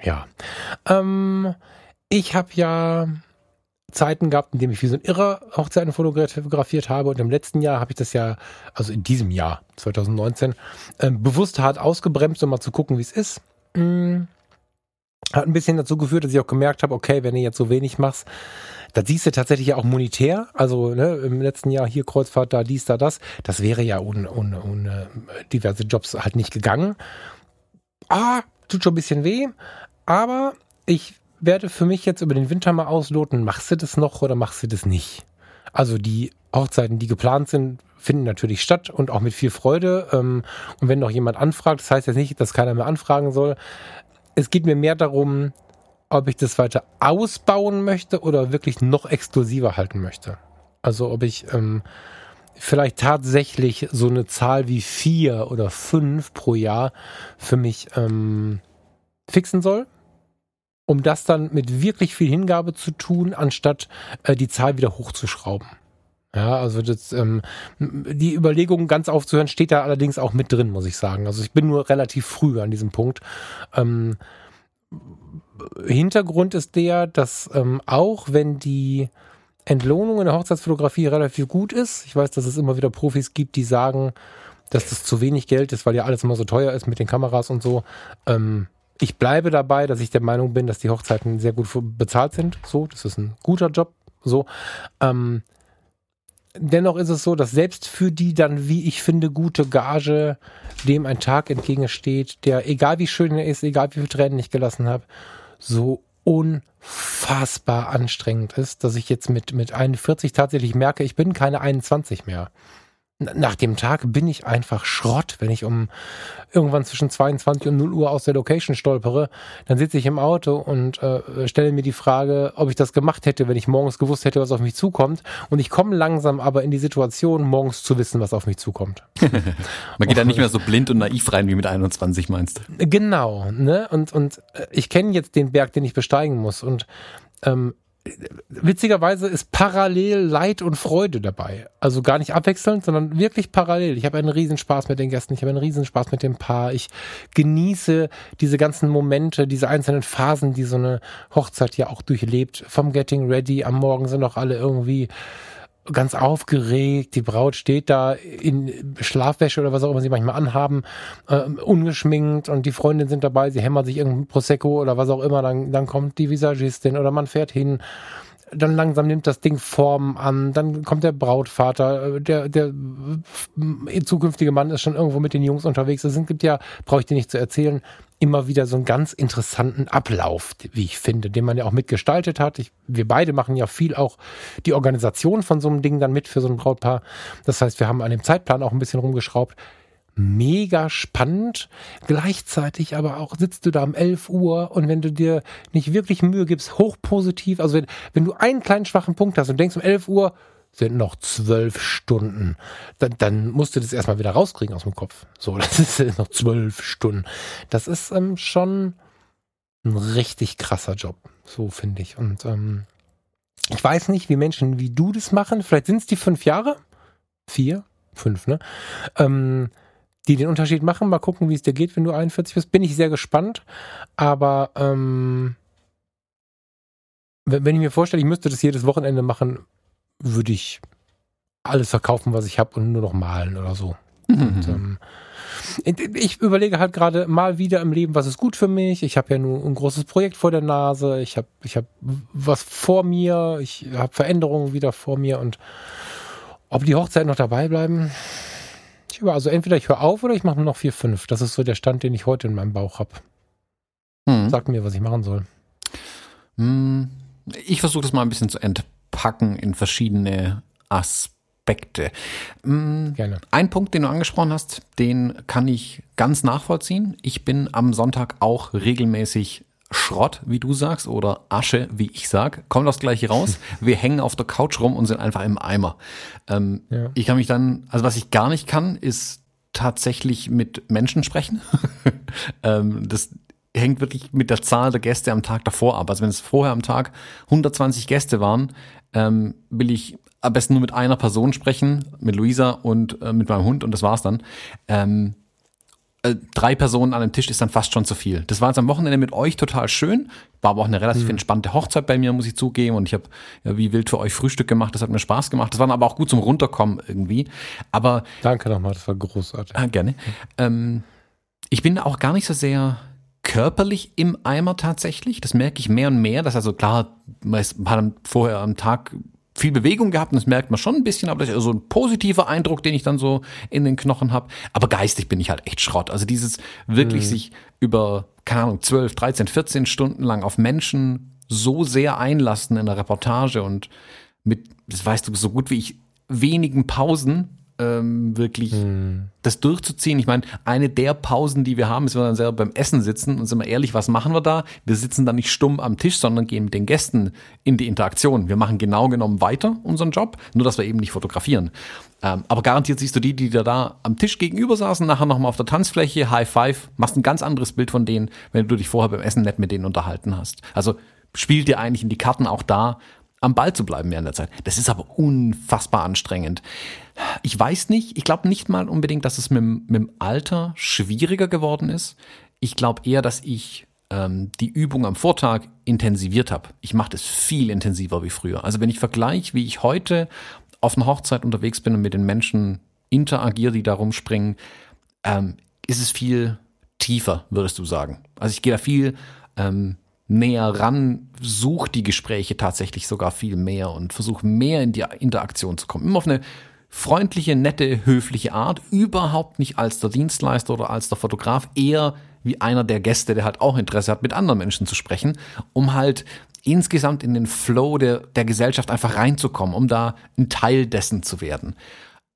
Ja. Ähm, ich habe ja Zeiten gehabt, in denen ich wie so ein Irrer Hochzeiten fotografiert habe. Und im letzten Jahr habe ich das ja, also in diesem Jahr, 2019, ähm, bewusst hart ausgebremst, um mal zu gucken, wie es ist. Mm. Hat ein bisschen dazu geführt, dass ich auch gemerkt habe, okay, wenn du jetzt so wenig machst, das siehst du tatsächlich ja auch monetär. Also ne, im letzten Jahr hier Kreuzfahrt, da dies, da das. Das wäre ja ohne, ohne, ohne diverse Jobs halt nicht gegangen. Ah, tut schon ein bisschen weh. Aber ich werde für mich jetzt über den Winter mal ausloten, machst du das noch oder machst du das nicht? Also die Hochzeiten, die geplant sind, finden natürlich statt und auch mit viel Freude. Ähm, Und wenn noch jemand anfragt, das heißt jetzt nicht, dass keiner mehr anfragen soll. Es geht mir mehr darum, ob ich das weiter ausbauen möchte oder wirklich noch exklusiver halten möchte. Also ob ich ähm, vielleicht tatsächlich so eine Zahl wie vier oder fünf pro Jahr für mich ähm, fixen soll, um das dann mit wirklich viel Hingabe zu tun, anstatt äh, die Zahl wieder hochzuschrauben. Ja, also das, ähm, die Überlegung ganz aufzuhören steht da allerdings auch mit drin, muss ich sagen. Also ich bin nur relativ früh an diesem Punkt. Ähm, Hintergrund ist der, dass ähm, auch wenn die Entlohnung in der Hochzeitsfotografie relativ gut ist, ich weiß, dass es immer wieder Profis gibt, die sagen, dass das zu wenig Geld ist, weil ja alles immer so teuer ist mit den Kameras und so. Ähm, ich bleibe dabei, dass ich der Meinung bin, dass die Hochzeiten sehr gut bezahlt sind. So, das ist ein guter Job. So. Ähm, dennoch ist es so, dass selbst für die dann, wie ich finde, gute Gage dem ein Tag entgegensteht, der, egal wie schön er ist, egal wie viel Tränen ich gelassen habe, so unfassbar anstrengend ist, dass ich jetzt mit, mit 41 tatsächlich merke, ich bin keine 21 mehr. Nach dem Tag bin ich einfach Schrott, wenn ich um irgendwann zwischen 22 und 0 Uhr aus der Location stolpere, dann sitze ich im Auto und äh, stelle mir die Frage, ob ich das gemacht hätte, wenn ich morgens gewusst hätte, was auf mich zukommt. Und ich komme langsam aber in die Situation, morgens zu wissen, was auf mich zukommt. (laughs) Man geht da nicht mehr so blind und naiv rein wie mit 21, meinst du? Genau, ne? Und, und äh, ich kenne jetzt den Berg, den ich besteigen muss. Und ähm, witzigerweise ist parallel Leid und Freude dabei. Also gar nicht abwechselnd, sondern wirklich parallel. Ich habe einen Riesenspaß mit den Gästen, ich habe einen Riesenspaß mit dem Paar. Ich genieße diese ganzen Momente, diese einzelnen Phasen, die so eine Hochzeit ja auch durchlebt. Vom Getting Ready, am Morgen sind auch alle irgendwie ganz aufgeregt. Die Braut steht da in Schlafwäsche oder was auch immer sie manchmal anhaben, ähm, ungeschminkt und die Freundinnen sind dabei, sie hämmern sich irgendein Prosecco oder was auch immer, dann, dann kommt die Visagistin oder man fährt hin. Dann langsam nimmt das Ding Form an, dann kommt der Brautvater, äh, der, der äh, zukünftige Mann ist schon irgendwo mit den Jungs unterwegs. Es gibt ja, brauche ich dir nicht zu erzählen, immer wieder so einen ganz interessanten Ablauf, wie ich finde, den man ja auch mitgestaltet hat. Ich, wir beide machen ja viel auch die Organisation von so einem Ding dann mit für so ein Brautpaar. Das heißt, wir haben an dem Zeitplan auch ein bisschen rumgeschraubt. Mega spannend. Gleichzeitig aber auch sitzt du da um 11 Uhr und wenn du dir nicht wirklich Mühe gibst, hochpositiv, also wenn, wenn du einen kleinen schwachen Punkt hast und denkst um 11 Uhr, sind noch zwölf Stunden. Dann, dann musst du das erstmal wieder rauskriegen aus dem Kopf. So, (laughs) das ist noch zwölf Stunden. Das ist ähm, schon ein richtig krasser Job, so finde ich. Und ähm, ich weiß nicht, wie Menschen wie du das machen. Vielleicht sind es die fünf Jahre, vier, fünf, ne? Ähm, die den Unterschied machen. Mal gucken, wie es dir geht, wenn du 41 bist. Bin ich sehr gespannt. Aber ähm, wenn, wenn ich mir vorstelle, ich müsste das jedes Wochenende machen, würde ich alles verkaufen, was ich habe und nur noch malen oder so. Und, ähm, ich überlege halt gerade mal wieder im Leben, was ist gut für mich. Ich habe ja nur ein großes Projekt vor der Nase. Ich habe ich hab was vor mir. Ich habe Veränderungen wieder vor mir. Und ob die Hochzeiten noch dabei bleiben, ich über, also entweder ich höre auf oder ich mache nur noch vier, fünf. Das ist so der Stand, den ich heute in meinem Bauch habe. Hm. Sag mir, was ich machen soll. Hm. Ich versuche das mal ein bisschen zu entpacken in verschiedene Aspekte. Hm. Gerne. Ein Punkt, den du angesprochen hast, den kann ich ganz nachvollziehen. Ich bin am Sonntag auch regelmäßig Schrott, wie du sagst, oder Asche, wie ich sag, kommt das gleiche raus. (laughs) Wir hängen auf der Couch rum und sind einfach im Eimer. Ähm, ja. Ich kann mich dann, also was ich gar nicht kann, ist tatsächlich mit Menschen sprechen. (laughs) ähm, das hängt wirklich mit der Zahl der Gäste am Tag davor ab. Also wenn es vorher am Tag 120 Gäste waren, ähm, will ich am besten nur mit einer Person sprechen, mit Luisa und äh, mit meinem Hund und das war's dann. Ähm, äh, drei Personen an einem Tisch ist dann fast schon zu viel. Das war jetzt am Wochenende mit euch total schön. War aber auch eine relativ mhm. entspannte Hochzeit bei mir, muss ich zugeben. Und ich habe ja, wie wild für euch Frühstück gemacht. Das hat mir Spaß gemacht. Das war aber auch gut zum Runterkommen irgendwie. Aber danke nochmal, das war großartig. Ah, gerne. Ähm, ich bin auch gar nicht so sehr körperlich im Eimer tatsächlich. Das merke ich mehr und mehr. Das also klar, man hat vorher am Tag viel Bewegung gehabt und das merkt man schon ein bisschen, aber das ist also ein positiver Eindruck, den ich dann so in den Knochen habe. Aber geistig bin ich halt echt Schrott. Also dieses wirklich mhm. sich über, keine Ahnung, 12, 13, 14 Stunden lang auf Menschen so sehr einlassen in der Reportage und mit, das weißt du so gut wie ich, wenigen Pausen ähm, wirklich hm. das durchzuziehen. Ich meine, eine der Pausen, die wir haben, ist, wenn wir dann selber beim Essen sitzen und sind wir ehrlich, was machen wir da? Wir sitzen da nicht stumm am Tisch, sondern gehen mit den Gästen in die Interaktion. Wir machen genau genommen weiter unseren Job, nur dass wir eben nicht fotografieren. Ähm, aber garantiert siehst du die, die da, da am Tisch gegenüber saßen, nachher nochmal auf der Tanzfläche, High Five, machst ein ganz anderes Bild von denen, wenn du dich vorher beim Essen nett mit denen unterhalten hast. Also spielt dir eigentlich in die Karten auch da, am Ball zu bleiben während der Zeit. Das ist aber unfassbar anstrengend. Ich weiß nicht, ich glaube nicht mal unbedingt, dass es mit, mit dem Alter schwieriger geworden ist. Ich glaube eher, dass ich ähm, die Übung am Vortag intensiviert habe. Ich mache das viel intensiver wie früher. Also wenn ich vergleiche, wie ich heute auf einer Hochzeit unterwegs bin und mit den Menschen interagiere, die da rumspringen, ähm, ist es viel tiefer, würdest du sagen. Also ich gehe da viel ähm, näher ran, suche die Gespräche tatsächlich sogar viel mehr und versuche mehr in die Interaktion zu kommen. Immer auf eine freundliche, nette, höfliche Art, überhaupt nicht als der Dienstleister oder als der Fotograf, eher wie einer der Gäste, der halt auch Interesse hat, mit anderen Menschen zu sprechen, um halt insgesamt in den Flow der, der Gesellschaft einfach reinzukommen, um da ein Teil dessen zu werden.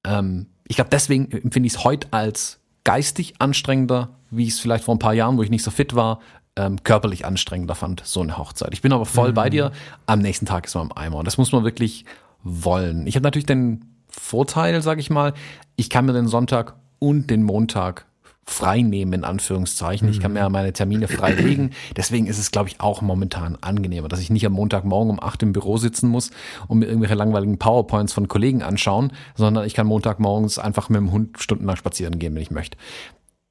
Ähm, ich glaube, deswegen empfinde ich es heute als geistig anstrengender, wie es vielleicht vor ein paar Jahren, wo ich nicht so fit war, ähm, körperlich anstrengender fand, so eine Hochzeit. Ich bin aber voll mhm. bei dir. Am nächsten Tag ist man im Eimer. Und das muss man wirklich wollen. Ich habe natürlich den Vorteil, sage ich mal, ich kann mir den Sonntag und den Montag frei nehmen, in Anführungszeichen. Ich kann mir meine Termine frei (clears throat) legen. Deswegen ist es, glaube ich, auch momentan angenehmer, dass ich nicht am Montagmorgen um acht im Büro sitzen muss und mir irgendwelche langweiligen PowerPoints von Kollegen anschauen, sondern ich kann Montagmorgens einfach mit dem Hund stundenlang spazieren gehen, wenn ich möchte.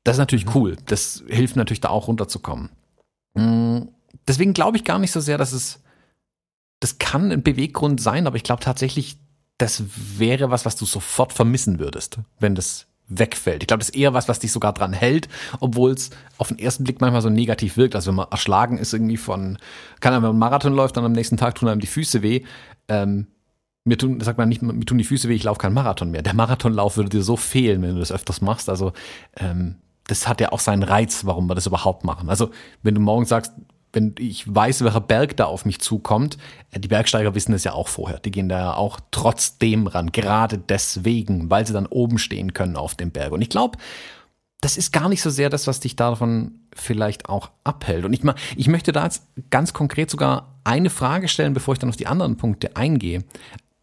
Das ist natürlich mhm. cool. Das hilft natürlich da auch runterzukommen. Mm, deswegen glaube ich gar nicht so sehr, dass es, das kann ein Beweggrund sein, aber ich glaube tatsächlich, das wäre was, was du sofort vermissen würdest, wenn das wegfällt. Ich glaube, das ist eher was, was dich sogar dran hält, obwohl es auf den ersten Blick manchmal so negativ wirkt. Also wenn man erschlagen ist irgendwie von, kann wenn man Marathon läuft, dann am nächsten Tag tun einem die Füße weh. Ähm, mir tun, sagt man nicht, mir tun die Füße weh, ich laufe keinen Marathon mehr. Der Marathonlauf würde dir so fehlen, wenn du das öfters machst. Also ähm, das hat ja auch seinen Reiz, warum wir das überhaupt machen. Also wenn du morgens sagst, wenn ich weiß, welcher Berg da auf mich zukommt, äh, die Bergsteiger wissen das ja auch vorher. Die gehen da ja auch trotzdem ran, gerade deswegen, weil sie dann oben stehen können auf dem Berg. Und ich glaube, das ist gar nicht so sehr das, was dich davon vielleicht auch abhält. Und ich, ich möchte da jetzt ganz konkret sogar eine Frage stellen, bevor ich dann auf die anderen Punkte eingehe.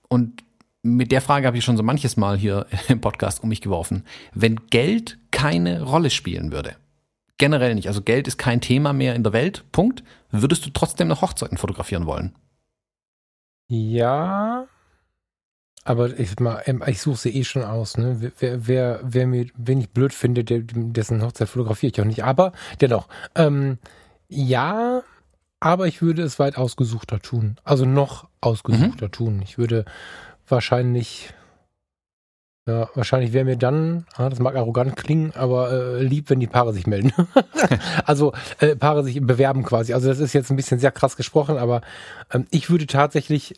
Und mit der Frage habe ich schon so manches Mal hier (laughs) im Podcast um mich geworfen. Wenn Geld keine Rolle spielen würde, generell nicht, also Geld ist kein Thema mehr in der Welt, Punkt, würdest du trotzdem noch Hochzeiten fotografieren wollen? Ja, aber ich, ähm, ich suche sie eh schon aus. Ne? Wer, wer, wer mir, wen ich blöd finde, der, dessen Hochzeit fotografiere ich auch nicht. Aber dennoch, ähm, ja, aber ich würde es weit ausgesuchter tun. Also noch ausgesuchter mhm. tun. Ich würde wahrscheinlich Ja, wahrscheinlich wäre mir dann, ah, das mag arrogant klingen, aber äh, lieb, wenn die Paare sich melden. (laughs) also äh, Paare sich bewerben quasi. Also das ist jetzt ein bisschen sehr krass gesprochen, aber ähm, ich würde tatsächlich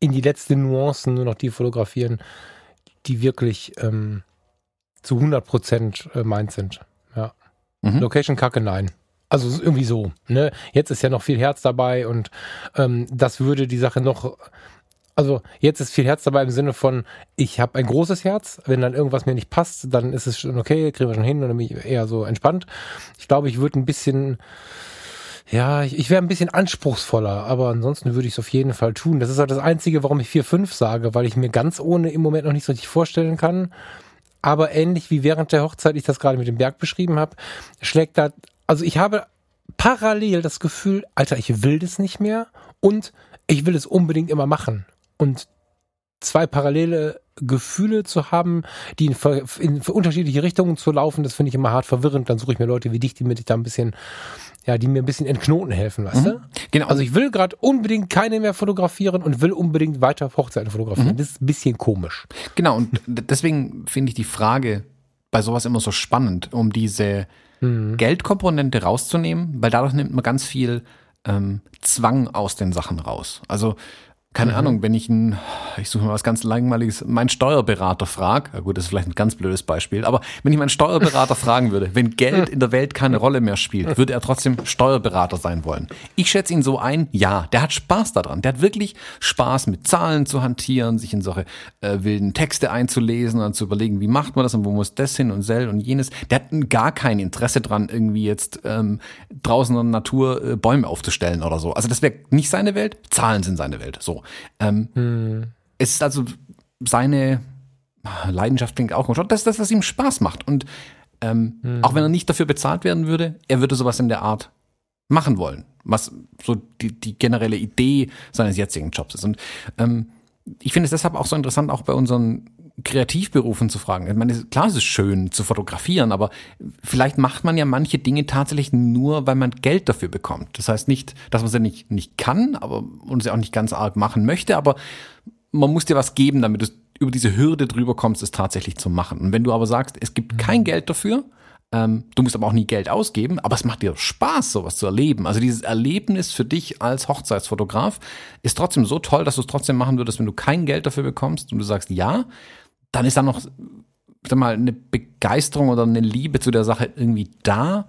in die letzten Nuancen nur noch die fotografieren, die wirklich ähm, zu 100 Prozent äh, meint sind. Ja. Mhm. Location Kacke, nein. Also irgendwie so. Ne? Jetzt ist ja noch viel Herz dabei und ähm, das würde die Sache noch also jetzt ist viel Herz dabei im Sinne von, ich habe ein großes Herz. Wenn dann irgendwas mir nicht passt, dann ist es schon okay, kriegen wir schon hin und dann bin ich eher so entspannt. Ich glaube, ich würde ein bisschen, ja, ich, ich wäre ein bisschen anspruchsvoller, aber ansonsten würde ich es auf jeden Fall tun. Das ist halt das Einzige, warum ich 4-5 sage, weil ich mir ganz ohne im Moment noch nicht so richtig vorstellen kann. Aber ähnlich wie während der Hochzeit ich das gerade mit dem Berg beschrieben habe, schlägt da, also ich habe parallel das Gefühl, Alter, ich will das nicht mehr und ich will es unbedingt immer machen und zwei parallele Gefühle zu haben, die in, in, unterschiedliche Richtungen zu laufen, das finde ich immer hart verwirrend. Dann suche ich mir Leute wie dich, die mir da ein bisschen, ja, die mir ein bisschen entknoten helfen, weißt mhm. Genau. Also ich will gerade unbedingt keine mehr fotografieren und will unbedingt weiter Hochzeiten fotografieren. Mhm. Das ist ein bisschen komisch. Genau, und deswegen finde ich die Frage bei sowas immer so spannend, um diese mhm. Geldkomponente rauszunehmen, weil dadurch nimmt man ganz viel ähm, Zwang aus den Sachen raus. Also keine mhm. Ahnung, wenn ich ein, ich suche mal was ganz langweiliges, meinen Steuerberater frage, ja gut, das ist vielleicht ein ganz blödes Beispiel, aber wenn ich meinen Steuerberater (laughs) fragen würde, wenn Geld in der Welt keine Rolle mehr spielt, würde er trotzdem Steuerberater sein wollen. Ich schätze ihn so ein, ja, der hat Spaß daran. Der hat wirklich Spaß mit Zahlen zu hantieren, sich in solche äh, wilden Texte einzulesen und zu überlegen, wie macht man das und wo muss das hin und sel und jenes. Der hat gar kein Interesse dran, irgendwie jetzt ähm, draußen in der Natur äh, Bäume aufzustellen oder so. Also das wäre nicht seine Welt, Zahlen sind seine Welt. So. Ähm, hm. Es ist also seine Leidenschaft klingt auch schon, dass das, was ihm Spaß macht. Und ähm, hm. auch wenn er nicht dafür bezahlt werden würde, er würde sowas in der Art machen wollen, was so die, die generelle Idee seines jetzigen Jobs ist. Und ähm, ich finde es deshalb auch so interessant, auch bei unseren Kreativberufen zu fragen. Ich meine, klar, es ist schön zu fotografieren, aber vielleicht macht man ja manche Dinge tatsächlich nur, weil man Geld dafür bekommt. Das heißt nicht, dass man sie nicht, nicht kann, aber und sie auch nicht ganz arg machen möchte, aber man muss dir was geben, damit du über diese Hürde drüber kommst, es tatsächlich zu machen. Und wenn du aber sagst, es gibt kein mhm. Geld dafür, ähm, du musst aber auch nie Geld ausgeben, aber es macht dir Spaß, sowas zu erleben. Also dieses Erlebnis für dich als Hochzeitsfotograf ist trotzdem so toll, dass du es trotzdem machen würdest, wenn du kein Geld dafür bekommst und du sagst, ja, dann ist da noch, sag mal, eine Begeisterung oder eine Liebe zu der Sache irgendwie da.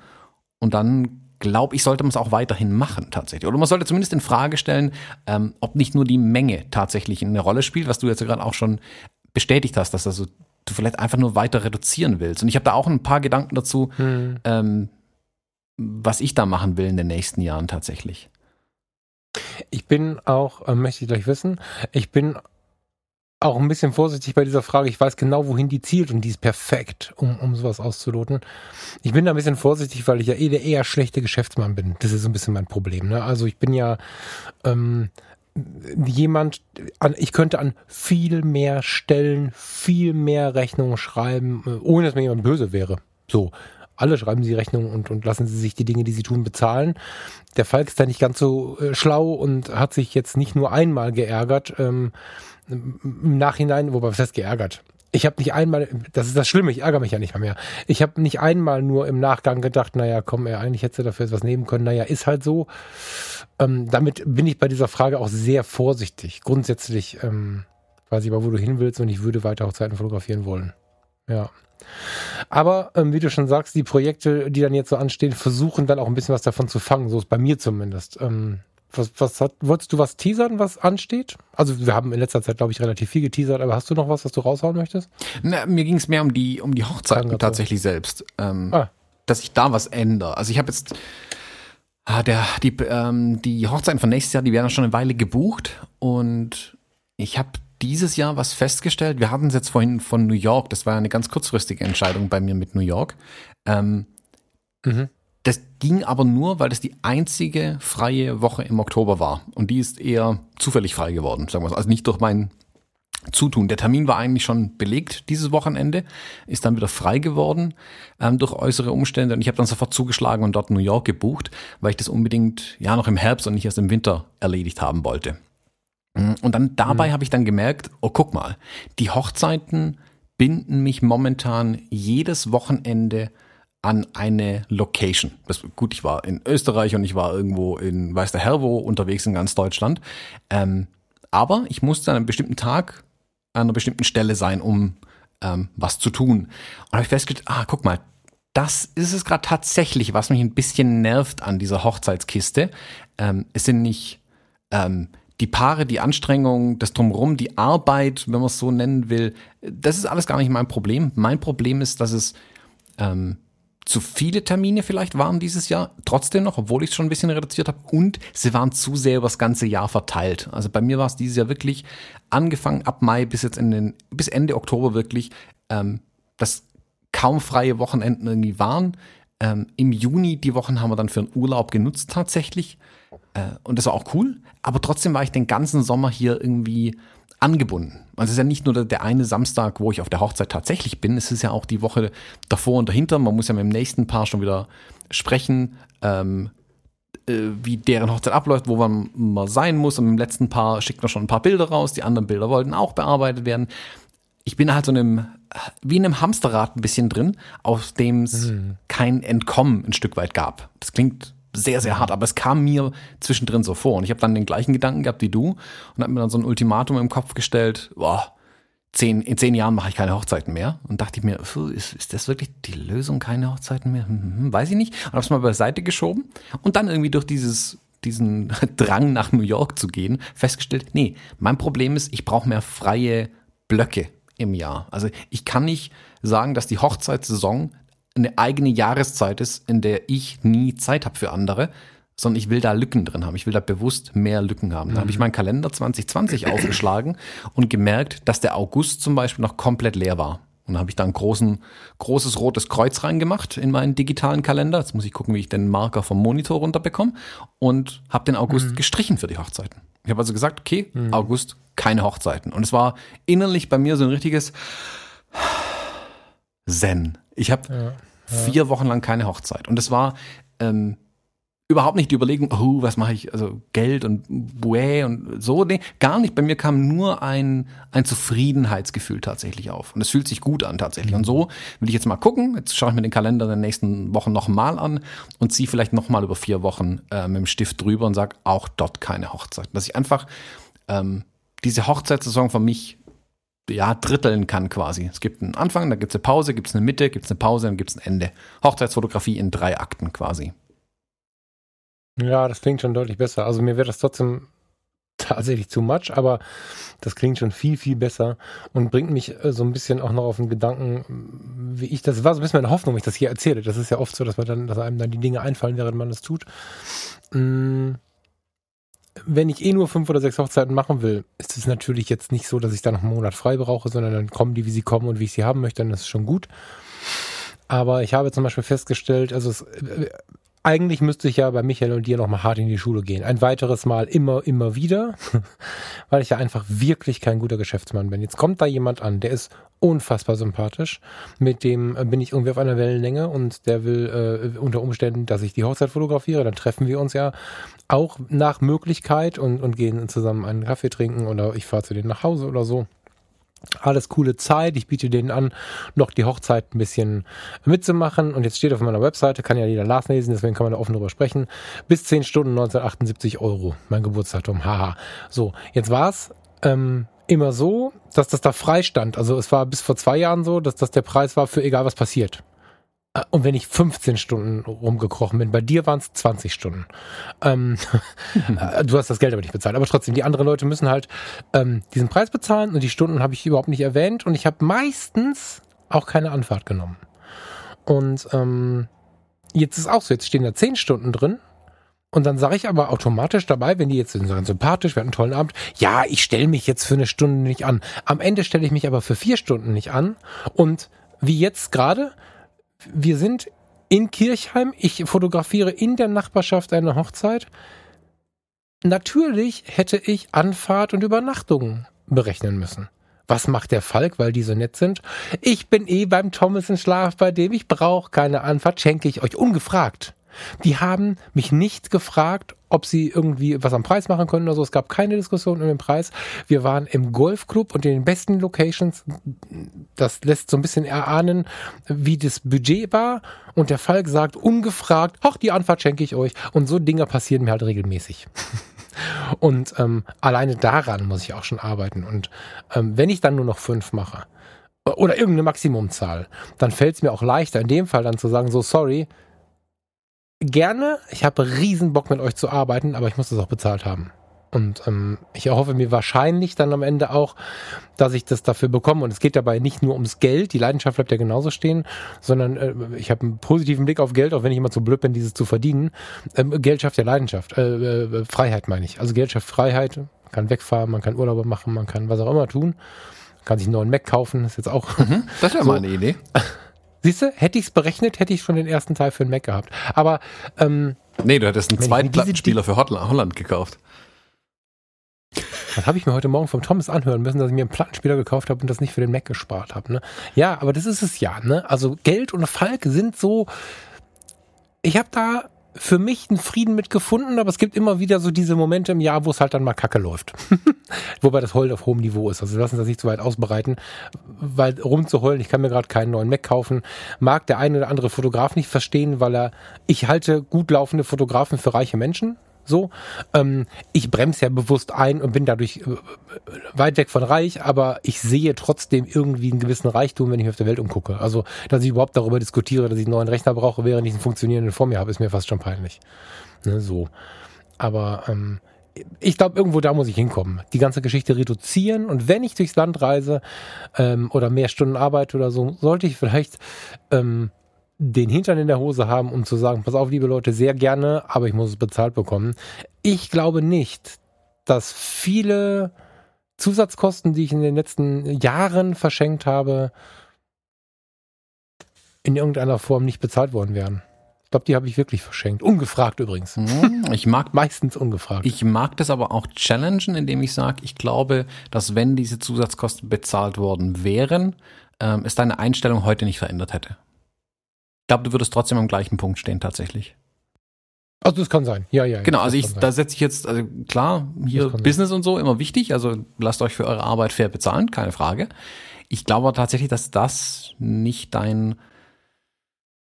Und dann glaube ich, sollte man es auch weiterhin machen tatsächlich. Oder man sollte zumindest in Frage stellen, ähm, ob nicht nur die Menge tatsächlich eine Rolle spielt, was du jetzt gerade auch schon bestätigt hast, dass also du vielleicht einfach nur weiter reduzieren willst. Und ich habe da auch ein paar Gedanken dazu, hm. ähm, was ich da machen will in den nächsten Jahren tatsächlich. Ich bin auch, äh, möchte ich gleich wissen, ich bin auch ein bisschen vorsichtig bei dieser Frage. Ich weiß genau, wohin die zielt und die ist perfekt, um, um sowas auszuloten. Ich bin da ein bisschen vorsichtig, weil ich ja eh der eher schlechte Geschäftsmann bin. Das ist so ein bisschen mein Problem. Ne? Also ich bin ja ähm, jemand, an, ich könnte an viel mehr Stellen, viel mehr Rechnungen schreiben, äh, ohne dass mir jemand böse wäre. So. Alle schreiben sie Rechnungen und, und lassen sie sich die Dinge, die sie tun, bezahlen. Der Falk ist da nicht ganz so äh, schlau und hat sich jetzt nicht nur einmal geärgert. Ähm, im Nachhinein, wobei was heißt geärgert? Ich habe nicht einmal, das ist das Schlimme, ich ärgere mich ja nicht mal mehr. Ich habe nicht einmal nur im Nachgang gedacht, naja, komm, ey, eigentlich hätte du dafür jetzt was nehmen können. Naja, ist halt so. Ähm, damit bin ich bei dieser Frage auch sehr vorsichtig. Grundsätzlich ähm, weiß ich aber, wo du hin willst und ich würde weiter Hochzeiten fotografieren wollen. Ja. Aber ähm, wie du schon sagst, die Projekte, die dann jetzt so anstehen, versuchen dann auch ein bisschen was davon zu fangen. So ist bei mir zumindest. Ähm, was, was hat, wolltest du was teasern, was ansteht? Also wir haben in letzter Zeit, glaube ich, relativ viel geteasert, aber hast du noch was, was du raushauen möchtest? Na, mir ging es mehr um die, um die Hochzeiten tatsächlich selbst. Ähm, ah. Dass ich da was ändere. Also ich habe jetzt ah, der, die, ähm, die Hochzeiten von nächstes Jahr, die werden schon eine Weile gebucht und ich habe dieses Jahr was festgestellt. Wir hatten es jetzt vorhin von New York, das war eine ganz kurzfristige Entscheidung bei mir mit New York. Ähm, mhm. Das ging aber nur, weil das die einzige freie Woche im Oktober war. Und die ist eher zufällig frei geworden, sagen wir so. Also nicht durch mein Zutun. Der Termin war eigentlich schon belegt dieses Wochenende, ist dann wieder frei geworden ähm, durch äußere Umstände und ich habe dann sofort zugeschlagen und dort New York gebucht, weil ich das unbedingt ja noch im Herbst und nicht erst im Winter erledigt haben wollte. Und dann dabei mhm. habe ich dann gemerkt, oh guck mal, die Hochzeiten binden mich momentan jedes Wochenende an eine Location. Das, gut, ich war in Österreich und ich war irgendwo in weiß der Herr wo unterwegs in ganz Deutschland. Ähm, aber ich musste an einem bestimmten Tag an einer bestimmten Stelle sein, um ähm, was zu tun. Und habe ich festgestellt, ah, guck mal, das ist es gerade tatsächlich, was mich ein bisschen nervt an dieser Hochzeitskiste. Ähm, es sind nicht ähm, die Paare, die Anstrengung, das Drumherum, die Arbeit, wenn man es so nennen will. Das ist alles gar nicht mein Problem. Mein Problem ist, dass es ähm, zu viele Termine vielleicht waren dieses Jahr, trotzdem noch, obwohl ich es schon ein bisschen reduziert habe. Und sie waren zu sehr über das ganze Jahr verteilt. Also bei mir war es dieses Jahr wirklich angefangen ab Mai bis jetzt in den, bis Ende Oktober wirklich, ähm, dass kaum freie Wochenenden irgendwie waren. Ähm, Im Juni, die Wochen haben wir dann für einen Urlaub genutzt tatsächlich. Äh, und das war auch cool. Aber trotzdem war ich den ganzen Sommer hier irgendwie angebunden. Also es ist ja nicht nur der eine Samstag, wo ich auf der Hochzeit tatsächlich bin, es ist ja auch die Woche davor und dahinter. Man muss ja mit dem nächsten Paar schon wieder sprechen, ähm, äh, wie deren Hochzeit abläuft, wo man mal sein muss. Und im letzten Paar schickt man schon ein paar Bilder raus. Die anderen Bilder wollten auch bearbeitet werden. Ich bin halt so einem, wie in einem Hamsterrad ein bisschen drin, aus dem es mhm. kein Entkommen ein Stück weit gab. Das klingt sehr, sehr hart, aber es kam mir zwischendrin so vor. Und ich habe dann den gleichen Gedanken gehabt wie du und habe mir dann so ein Ultimatum im Kopf gestellt, boah, zehn, in zehn Jahren mache ich keine Hochzeiten mehr. Und dachte ich mir, ist, ist das wirklich die Lösung, keine Hochzeiten mehr? Hm, hm, hm weiß ich nicht. Und habe es mal beiseite geschoben und dann irgendwie durch dieses diesen (laughs) Drang nach New York zu gehen, festgestellt, nee, mein Problem ist, ich brauche mehr freie Blöcke im Jahr. Also ich kann nicht sagen, dass die Hochzeitssaison eine eigene Jahreszeit ist, in der ich nie Zeit habe für andere, sondern ich will da Lücken drin haben. Ich will da bewusst mehr Lücken haben. Da habe ich mhm. meinen Kalender 2020 (clears throat) aufgeschlagen und gemerkt, dass der August zum Beispiel noch komplett leer war. Und dann habe ich da ein großen, großes rotes Kreuz reingemacht in meinen digitalen Kalender. Jetzt muss ich gucken, wie ich den Marker vom Monitor runterbekomme. Und habe den August mhm. gestrichen für die Hochzeiten. Ich habe also gesagt, okay, mhm. August keine Hochzeiten. Und es war innerlich bei mir so ein richtiges Zen. Ich habe ja, vier Wochen lang keine Hochzeit. Und es war ähm, überhaupt nicht die Überlegung, oh, was mache ich, also Geld und Buä und so. Nee, gar nicht. Bei mir kam nur ein, ein Zufriedenheitsgefühl tatsächlich auf. Und es fühlt sich gut an tatsächlich. Und so will ich jetzt mal gucken. Jetzt schaue ich mir den Kalender in den nächsten Wochen nochmal an und ziehe vielleicht nochmal über vier Wochen äh, mit dem Stift drüber und sage, auch dort keine Hochzeit. Dass ich einfach ähm, diese Hochzeitssaison für mich ja, dritteln kann quasi. Es gibt einen Anfang, dann gibt es eine Pause, gibt es eine Mitte, gibt es eine Pause, dann gibt es ein Ende. Hochzeitsfotografie in drei Akten quasi. Ja, das klingt schon deutlich besser. Also mir wäre das trotzdem tatsächlich zu much, aber das klingt schon viel, viel besser und bringt mich äh, so ein bisschen auch noch auf den Gedanken, wie ich das war, so ein bisschen meine Hoffnung, wenn ich das hier erzähle. Das ist ja oft so, dass man dann, dass einem dann die Dinge einfallen, während man das tut. Mmh wenn ich eh nur fünf oder sechs Hochzeiten machen will, ist es natürlich jetzt nicht so, dass ich da noch einen Monat frei brauche, sondern dann kommen die, wie sie kommen und wie ich sie haben möchte, dann ist es schon gut. Aber ich habe zum Beispiel festgestellt, also es, eigentlich müsste ich ja bei Michael und dir nochmal hart in die Schule gehen. Ein weiteres Mal immer, immer wieder, (laughs) weil ich ja einfach wirklich kein guter Geschäftsmann bin. Jetzt kommt da jemand an, der ist unfassbar sympathisch. Mit dem bin ich irgendwie auf einer Wellenlänge und der will äh, unter Umständen, dass ich die Hochzeit fotografiere. Dann treffen wir uns ja auch nach Möglichkeit und, und gehen zusammen einen Kaffee trinken oder ich fahre zu denen nach Hause oder so. Alles coole Zeit. Ich biete denen an, noch die Hochzeit ein bisschen mitzumachen. Und jetzt steht auf meiner Webseite, kann ja jeder nachlesen, deswegen kann man da offen drüber sprechen. Bis 10 Stunden 1978 Euro. Mein Geburtsdatum. Haha. So, jetzt war's ähm, immer so, dass das da frei stand. Also es war bis vor zwei Jahren so, dass das der Preis war für egal was passiert. Und wenn ich 15 Stunden rumgekrochen bin, bei dir waren es 20 Stunden. Ähm, (laughs) äh, du hast das Geld aber nicht bezahlt. Aber trotzdem, die anderen Leute müssen halt ähm, diesen Preis bezahlen und die Stunden habe ich überhaupt nicht erwähnt. Und ich habe meistens auch keine Anfahrt genommen. Und ähm, jetzt ist auch so, jetzt stehen da 10 Stunden drin. Und dann sage ich aber automatisch dabei, wenn die jetzt sind ganz sympathisch, wir hatten einen tollen Abend, ja, ich stelle mich jetzt für eine Stunde nicht an. Am Ende stelle ich mich aber für vier Stunden nicht an. Und wie jetzt gerade, wir sind in Kirchheim. Ich fotografiere in der Nachbarschaft eine Hochzeit. Natürlich hätte ich Anfahrt und Übernachtung berechnen müssen. Was macht der Falk, weil die so nett sind? Ich bin eh beim Thomas in Schlaf, bei dem ich brauche keine Anfahrt, schenke ich euch ungefragt. Die haben mich nicht gefragt, ob sie irgendwie was am Preis machen können oder so. Es gab keine Diskussion um den Preis. Wir waren im Golfclub und in den besten Locations. Das lässt so ein bisschen erahnen, wie das Budget war. Und der Falk sagt ungefragt, ach, die Anfahrt schenke ich euch. Und so Dinge passieren mir halt regelmäßig. (laughs) Und ähm, alleine daran muss ich auch schon arbeiten. Und ähm, wenn ich dann nur noch fünf mache oder irgendeine Maximumzahl, dann fällt es mir auch leichter, in dem Fall dann zu sagen, so sorry, gerne. Ich habe riesen Bock mit euch zu arbeiten, aber ich muss das auch bezahlt haben. Und ähm, ich erhoffe mir wahrscheinlich dann am Ende auch, dass ich das dafür bekomme. Und es geht dabei nicht nur ums Geld, die Leidenschaft bleibt ja genauso stehen, sondern äh, ich habe einen positiven Blick auf Geld, auch wenn ich immer zu blöd bin, dieses zu verdienen. Ähm, Geld schafft ja Leidenschaft, äh, äh, Freiheit meine ich. Also Geld schafft Freiheit, man kann wegfahren, man kann Urlaube machen, man kann was auch immer tun. Man kann sich einen neuen Mac kaufen, ist jetzt auch. Mhm, das wäre (laughs) So. mal eine Idee. Siehst du, hätte ich es berechnet, hätte ich schon den ersten Teil für einen Mac gehabt. Aber ähm, Nee, du hättest einen zweiten Plattenspieler für Holland gekauft. Das habe ich mir heute Morgen vom Thomas anhören müssen, dass ich mir einen Plattenspieler gekauft habe und das nicht für den Mac gespart habe. Ne? Ja, aber das ist es ja. Ne? Also Geld und Falk sind so. Ich habe da für mich einen Frieden mit gefunden, aber es gibt immer wieder so diese Momente im Jahr, wo es halt dann mal kacke läuft. (laughs) Wobei das Heulen auf hohem Niveau ist. Also lassen das nicht so weit ausbreiten, weil rumzuheulen, ich kann mir gerade keinen neuen Mac kaufen, mag der eine oder andere Fotograf nicht verstehen, weil er, ich halte gut laufende Fotografen für reiche Menschen. So, ähm, ich bremse ja bewusst ein und bin dadurch äh, weit weg von reich, aber ich sehe trotzdem irgendwie einen gewissen Reichtum, wenn ich mich auf der Welt umgucke. Also, dass ich überhaupt darüber diskutiere, dass ich einen neuen Rechner brauche, während ich einen funktionierenden vor mir habe, ist mir fast schon peinlich. Ne, so. Aber ähm, ich glaube, irgendwo da muss ich hinkommen. Die ganze Geschichte reduzieren und wenn ich durchs Land reise ähm, oder mehr Stunden arbeite oder so, sollte ich vielleicht ähm, den Hintern in der Hose haben, um zu sagen, pass auf, liebe Leute, sehr gerne, aber ich muss es bezahlt bekommen. Ich glaube nicht, dass viele Zusatzkosten, die ich in den letzten Jahren verschenkt habe, in irgendeiner Form nicht bezahlt worden wären. Ich glaube, die habe ich wirklich verschenkt. Ungefragt übrigens. Hm, Ich mag (laughs) Meistens ungefragt. Ich mag das aber auch challengen, indem ich sage, ich glaube, dass wenn diese Zusatzkosten bezahlt worden wären, ähm, es deine Einstellung heute nicht verändert hätte. Ich glaube, du würdest trotzdem am gleichen Punkt stehen tatsächlich. also das kann sein. Ja, ja. Genau, also ich, sein. da setze ich jetzt, also klar, hier Business und so immer wichtig, also lasst euch für eure Arbeit fair bezahlen, keine Frage. Ich glaube tatsächlich, dass das nicht dein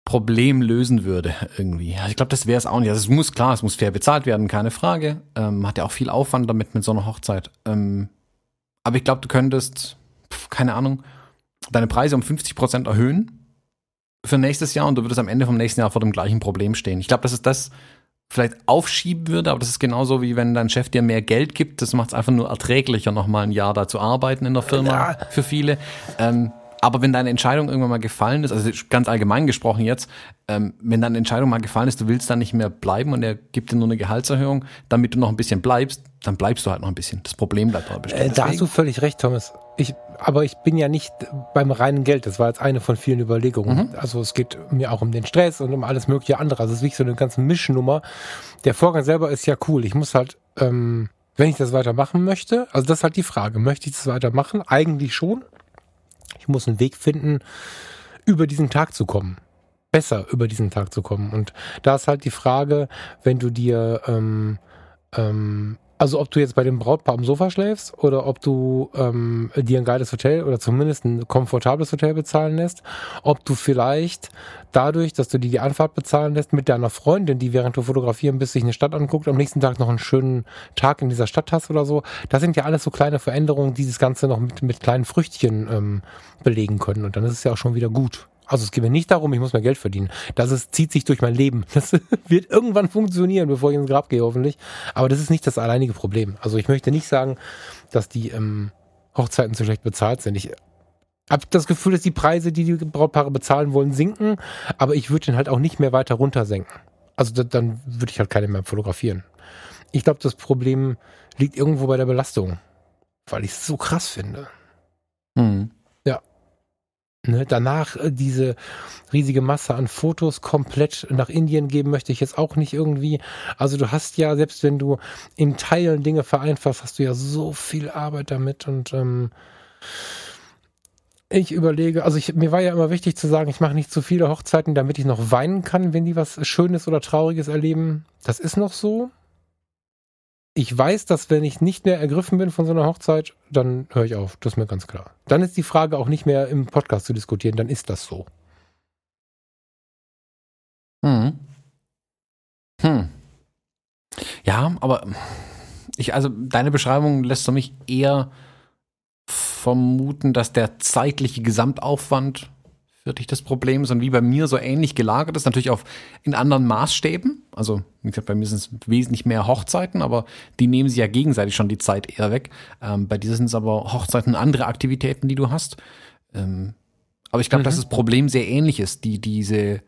Problem lösen würde irgendwie. Also ich glaube, das wäre es auch nicht. Also es muss klar, es muss fair bezahlt werden, keine Frage. Ähm, hat ja auch viel Aufwand damit mit so einer Hochzeit. Ähm, aber ich glaube, du könntest, keine Ahnung, deine Preise um 50 Prozent erhöhen für nächstes Jahr und du würdest am Ende vom nächsten Jahr vor dem gleichen Problem stehen. Ich glaube, dass es das vielleicht aufschieben würde, aber das ist genauso wie wenn dein Chef dir mehr Geld gibt. Das macht es einfach nur erträglicher, nochmal ein Jahr da zu arbeiten in der Firma Ja. für viele. Ähm, aber wenn deine Entscheidung irgendwann mal gefallen ist, also ganz allgemein gesprochen jetzt, ähm, wenn deine Entscheidung mal gefallen ist, du willst dann nicht mehr bleiben und er gibt dir nur eine Gehaltserhöhung, damit du noch ein bisschen bleibst, dann bleibst du halt noch ein bisschen. Das Problem bleibt aber bestehen. Äh, da hast du völlig recht, Thomas. Ich, aber ich bin ja nicht beim reinen Geld. Das war jetzt eine von vielen Überlegungen. Also es geht mir auch um den Stress und um alles mögliche andere. Also es ist wirklich so eine ganze Mischnummer. Der Vorgang selber ist ja cool. Ich muss halt, ähm, wenn ich das weitermachen möchte, also das ist halt die Frage, möchte ich das weitermachen? Eigentlich schon. Ich muss einen Weg finden, über diesen Tag zu kommen. Besser über diesen Tag zu kommen. Und da ist halt die Frage, wenn du dir ähm, ähm, also ob du jetzt bei dem Brautpaar am Sofa schläfst oder ob du ähm, dir ein geiles Hotel oder zumindest ein komfortables Hotel bezahlen lässt, ob du vielleicht dadurch, dass du dir die Anfahrt bezahlen lässt mit deiner Freundin, die während du fotografieren bist, sich eine Stadt anguckt, am nächsten Tag noch einen schönen Tag in dieser Stadt hast oder so. Das sind ja alles so kleine Veränderungen, die das Ganze noch mit, mit kleinen Früchtchen ähm, belegen können und dann ist es ja auch schon wieder gut. Also es geht mir nicht darum, ich muss mehr Geld verdienen. Das ist, zieht sich durch mein Leben. (laughs) Das wird irgendwann funktionieren, bevor ich ins Grab gehe, hoffentlich. Aber das ist nicht das alleinige Problem. Also ich möchte nicht sagen, dass die ähm, Hochzeiten zu schlecht bezahlt sind. Ich habe das Gefühl, dass die Preise, die die Brautpaare bezahlen wollen, sinken. Aber ich würde den halt auch nicht mehr weiter runter senken. Also da, dann würde ich halt keine mehr fotografieren. Ich glaube, das Problem liegt irgendwo bei der Belastung. Weil ich es so krass finde. Hm. Ne, danach äh, diese riesige Masse an Fotos komplett nach Indien geben möchte ich jetzt auch nicht irgendwie. Also du hast ja, selbst wenn du in Teilen Dinge vereinfachst, hast du ja so viel Arbeit damit und ähm, Ich überlege, also ich, mir war ja immer wichtig zu sagen, ich mache nicht zu viele Hochzeiten, damit ich noch weinen kann, wenn die was Schönes oder Trauriges erleben. Das ist noch so. Ich weiß, dass wenn ich nicht mehr ergriffen bin von so einer Hochzeit, dann höre ich auf. Das ist mir ganz klar. Dann ist die Frage auch nicht mehr im Podcast zu diskutieren, dann ist das so. Hm. Hm. Ja, aber ich, also deine Beschreibung lässt für mich eher vermuten, dass der zeitliche Gesamtaufwand für dich das Problem ist und wie bei mir so ähnlich gelagert ist, natürlich auf in anderen Maßstäben. Also, wie gesagt, bei mir sind es wesentlich mehr Hochzeiten, aber die nehmen sie ja gegenseitig schon die Zeit eher weg. Ähm, bei dir sind es aber Hochzeiten andere Aktivitäten, die du hast. Ähm, aber ich glaube, mhm. dass das Problem sehr ähnlich ist, die diese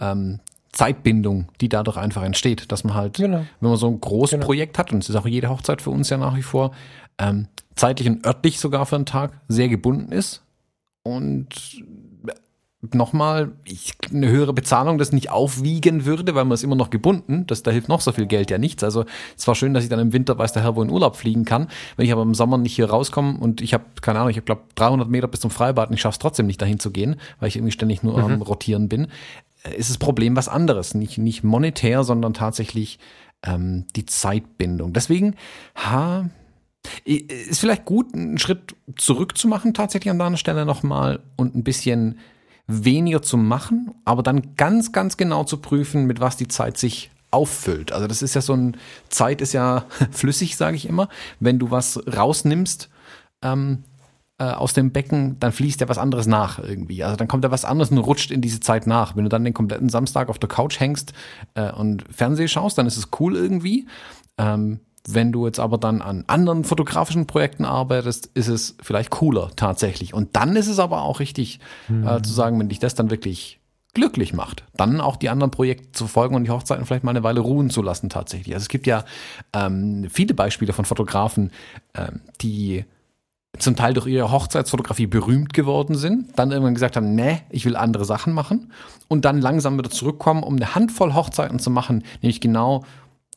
ähm, Zeitbindung, die dadurch einfach entsteht, dass man halt, genau. wenn man so ein großes genau. Projekt hat, und es ist auch jede Hochzeit für uns ja nach wie vor, ähm, zeitlich und örtlich sogar für einen Tag sehr gebunden ist und nochmal, ich, eine höhere Bezahlung das nicht aufwiegen würde, weil man ist immer noch gebunden. Das, da hilft noch so viel Geld ja nichts. Also es war schön, dass ich dann im Winter weiß der Herr wo in Urlaub fliegen kann. Wenn ich aber im Sommer nicht hier rauskomme und ich habe, keine Ahnung, ich habe glaube 300 Meter bis zum Freibad und ich schaffe es trotzdem nicht dahin zu gehen, weil ich irgendwie ständig nur mhm. am Rotieren bin, äh, ist das Problem was anderes. Nicht, nicht monetär, sondern tatsächlich ähm, die Zeitbindung. Deswegen, ha, ist vielleicht gut, einen Schritt zurück zu machen, tatsächlich an deiner Stelle nochmal und ein bisschen weniger zu machen, aber dann ganz, ganz genau zu prüfen, mit was die Zeit sich auffüllt. Also das ist ja so ein, Zeit ist ja (laughs) flüssig, sage ich immer. Wenn du was rausnimmst ähm, äh, aus dem Becken, dann fließt ja was anderes nach irgendwie. Also dann kommt da was anderes und rutscht in diese Zeit nach. Wenn du dann den kompletten Samstag auf der Couch hängst äh, und Fernseh schaust, dann ist es cool irgendwie. Ähm, wenn du jetzt aber dann an anderen fotografischen Projekten arbeitest, ist es vielleicht cooler tatsächlich. Und dann ist es aber auch richtig mhm. äh, zu sagen, wenn dich das dann wirklich glücklich macht, dann auch die anderen Projekte zu folgen und die Hochzeiten vielleicht mal eine Weile ruhen zu lassen tatsächlich. Also es gibt ja ähm, viele Beispiele von Fotografen, ähm, die zum Teil durch ihre Hochzeitsfotografie berühmt geworden sind, dann irgendwann gesagt haben, nee, ich will andere Sachen machen und dann langsam wieder zurückkommen, um eine Handvoll Hochzeiten zu machen, nämlich genau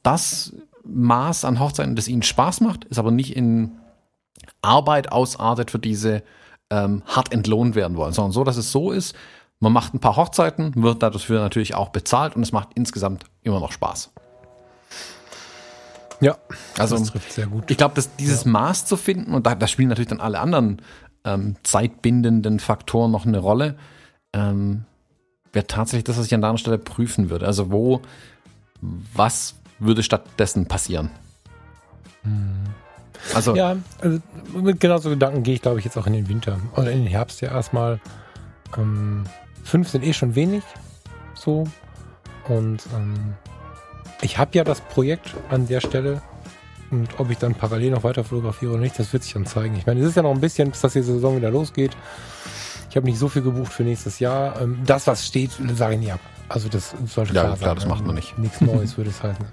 das Maß an Hochzeiten, das ihnen Spaß macht, ist aber nicht in Arbeit ausartet, für diese ähm, hart entlohnt werden wollen, sondern so, dass es so ist, man macht ein paar Hochzeiten, wird dafür natürlich auch bezahlt und es macht insgesamt immer noch Spaß. Ja, also das trifft sehr gut. Ich glaube, dass dieses ja. Maß zu finden, und da, da, spielen natürlich dann alle anderen ähm, zeitbindenden Faktoren noch eine Rolle, ähm, wäre tatsächlich das, was ich an deiner Stelle prüfen würde. Also wo, was würde stattdessen passieren. Hm. Also, ja, also mit genauso Gedanken gehe ich, glaube ich, jetzt auch in den Winter oder in den Herbst ja erstmal. Ähm, fünf sind eh schon wenig, so. Und ähm, ich habe ja das Projekt an der Stelle. Und ob ich dann parallel noch weiter fotografiere oder nicht, das wird sich dann zeigen. Ich meine, es ist ja noch ein bisschen, bis das die Saison wieder losgeht. Ich habe nicht so viel gebucht für nächstes Jahr. Ähm, das, was steht, sage ich nie ab. Also das sollte ja, klar, klar sein. das macht man nicht. Nichts Neues würde es heißen.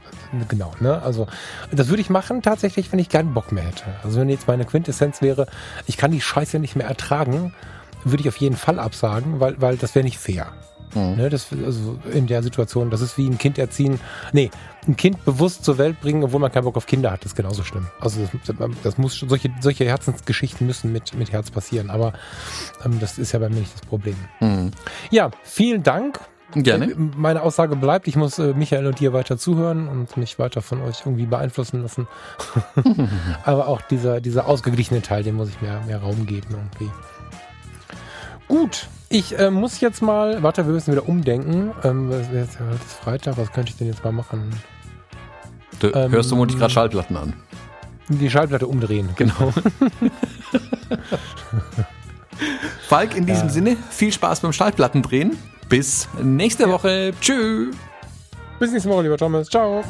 Genau, ne? Also das würde ich machen tatsächlich, wenn ich keinen Bock mehr hätte. Also wenn jetzt meine Quintessenz wäre, ich kann die Scheiße nicht mehr ertragen, würde ich auf jeden Fall absagen, weil, weil das wäre nicht fair. Mhm. Ne, das, also in der Situation, das ist wie ein Kind erziehen. Nee, ein Kind bewusst zur Welt bringen, obwohl man keinen Bock auf Kinder hat, ist genauso schlimm. Also das, das muss solche, solche Herzensgeschichten müssen mit, mit Herz passieren. Aber ähm, das ist ja bei mir nicht das Problem. Mhm. Ja, vielen Dank. Gerne. Äh, meine Aussage bleibt, ich muss äh, Michael und dir weiter zuhören und mich weiter von euch irgendwie beeinflussen lassen. (laughs) Aber auch dieser, dieser ausgeglichene Teil, dem muss ich mehr, mehr Raum geben irgendwie. Gut, ich äh, muss jetzt mal, warte, wir müssen wieder umdenken. Ähm, das ist Freitag, was könnte ich denn jetzt mal machen? Du ähm, hörst du vermutlich gerade Schallplatten an. Die Schallplatte umdrehen, genau. (laughs) Falk, in diesem ja. Sinne, viel Spaß beim Schallplatten drehen. Bis nächste. Woche. Tschüss. Bis nächste Woche, lieber Thomas. Ciao.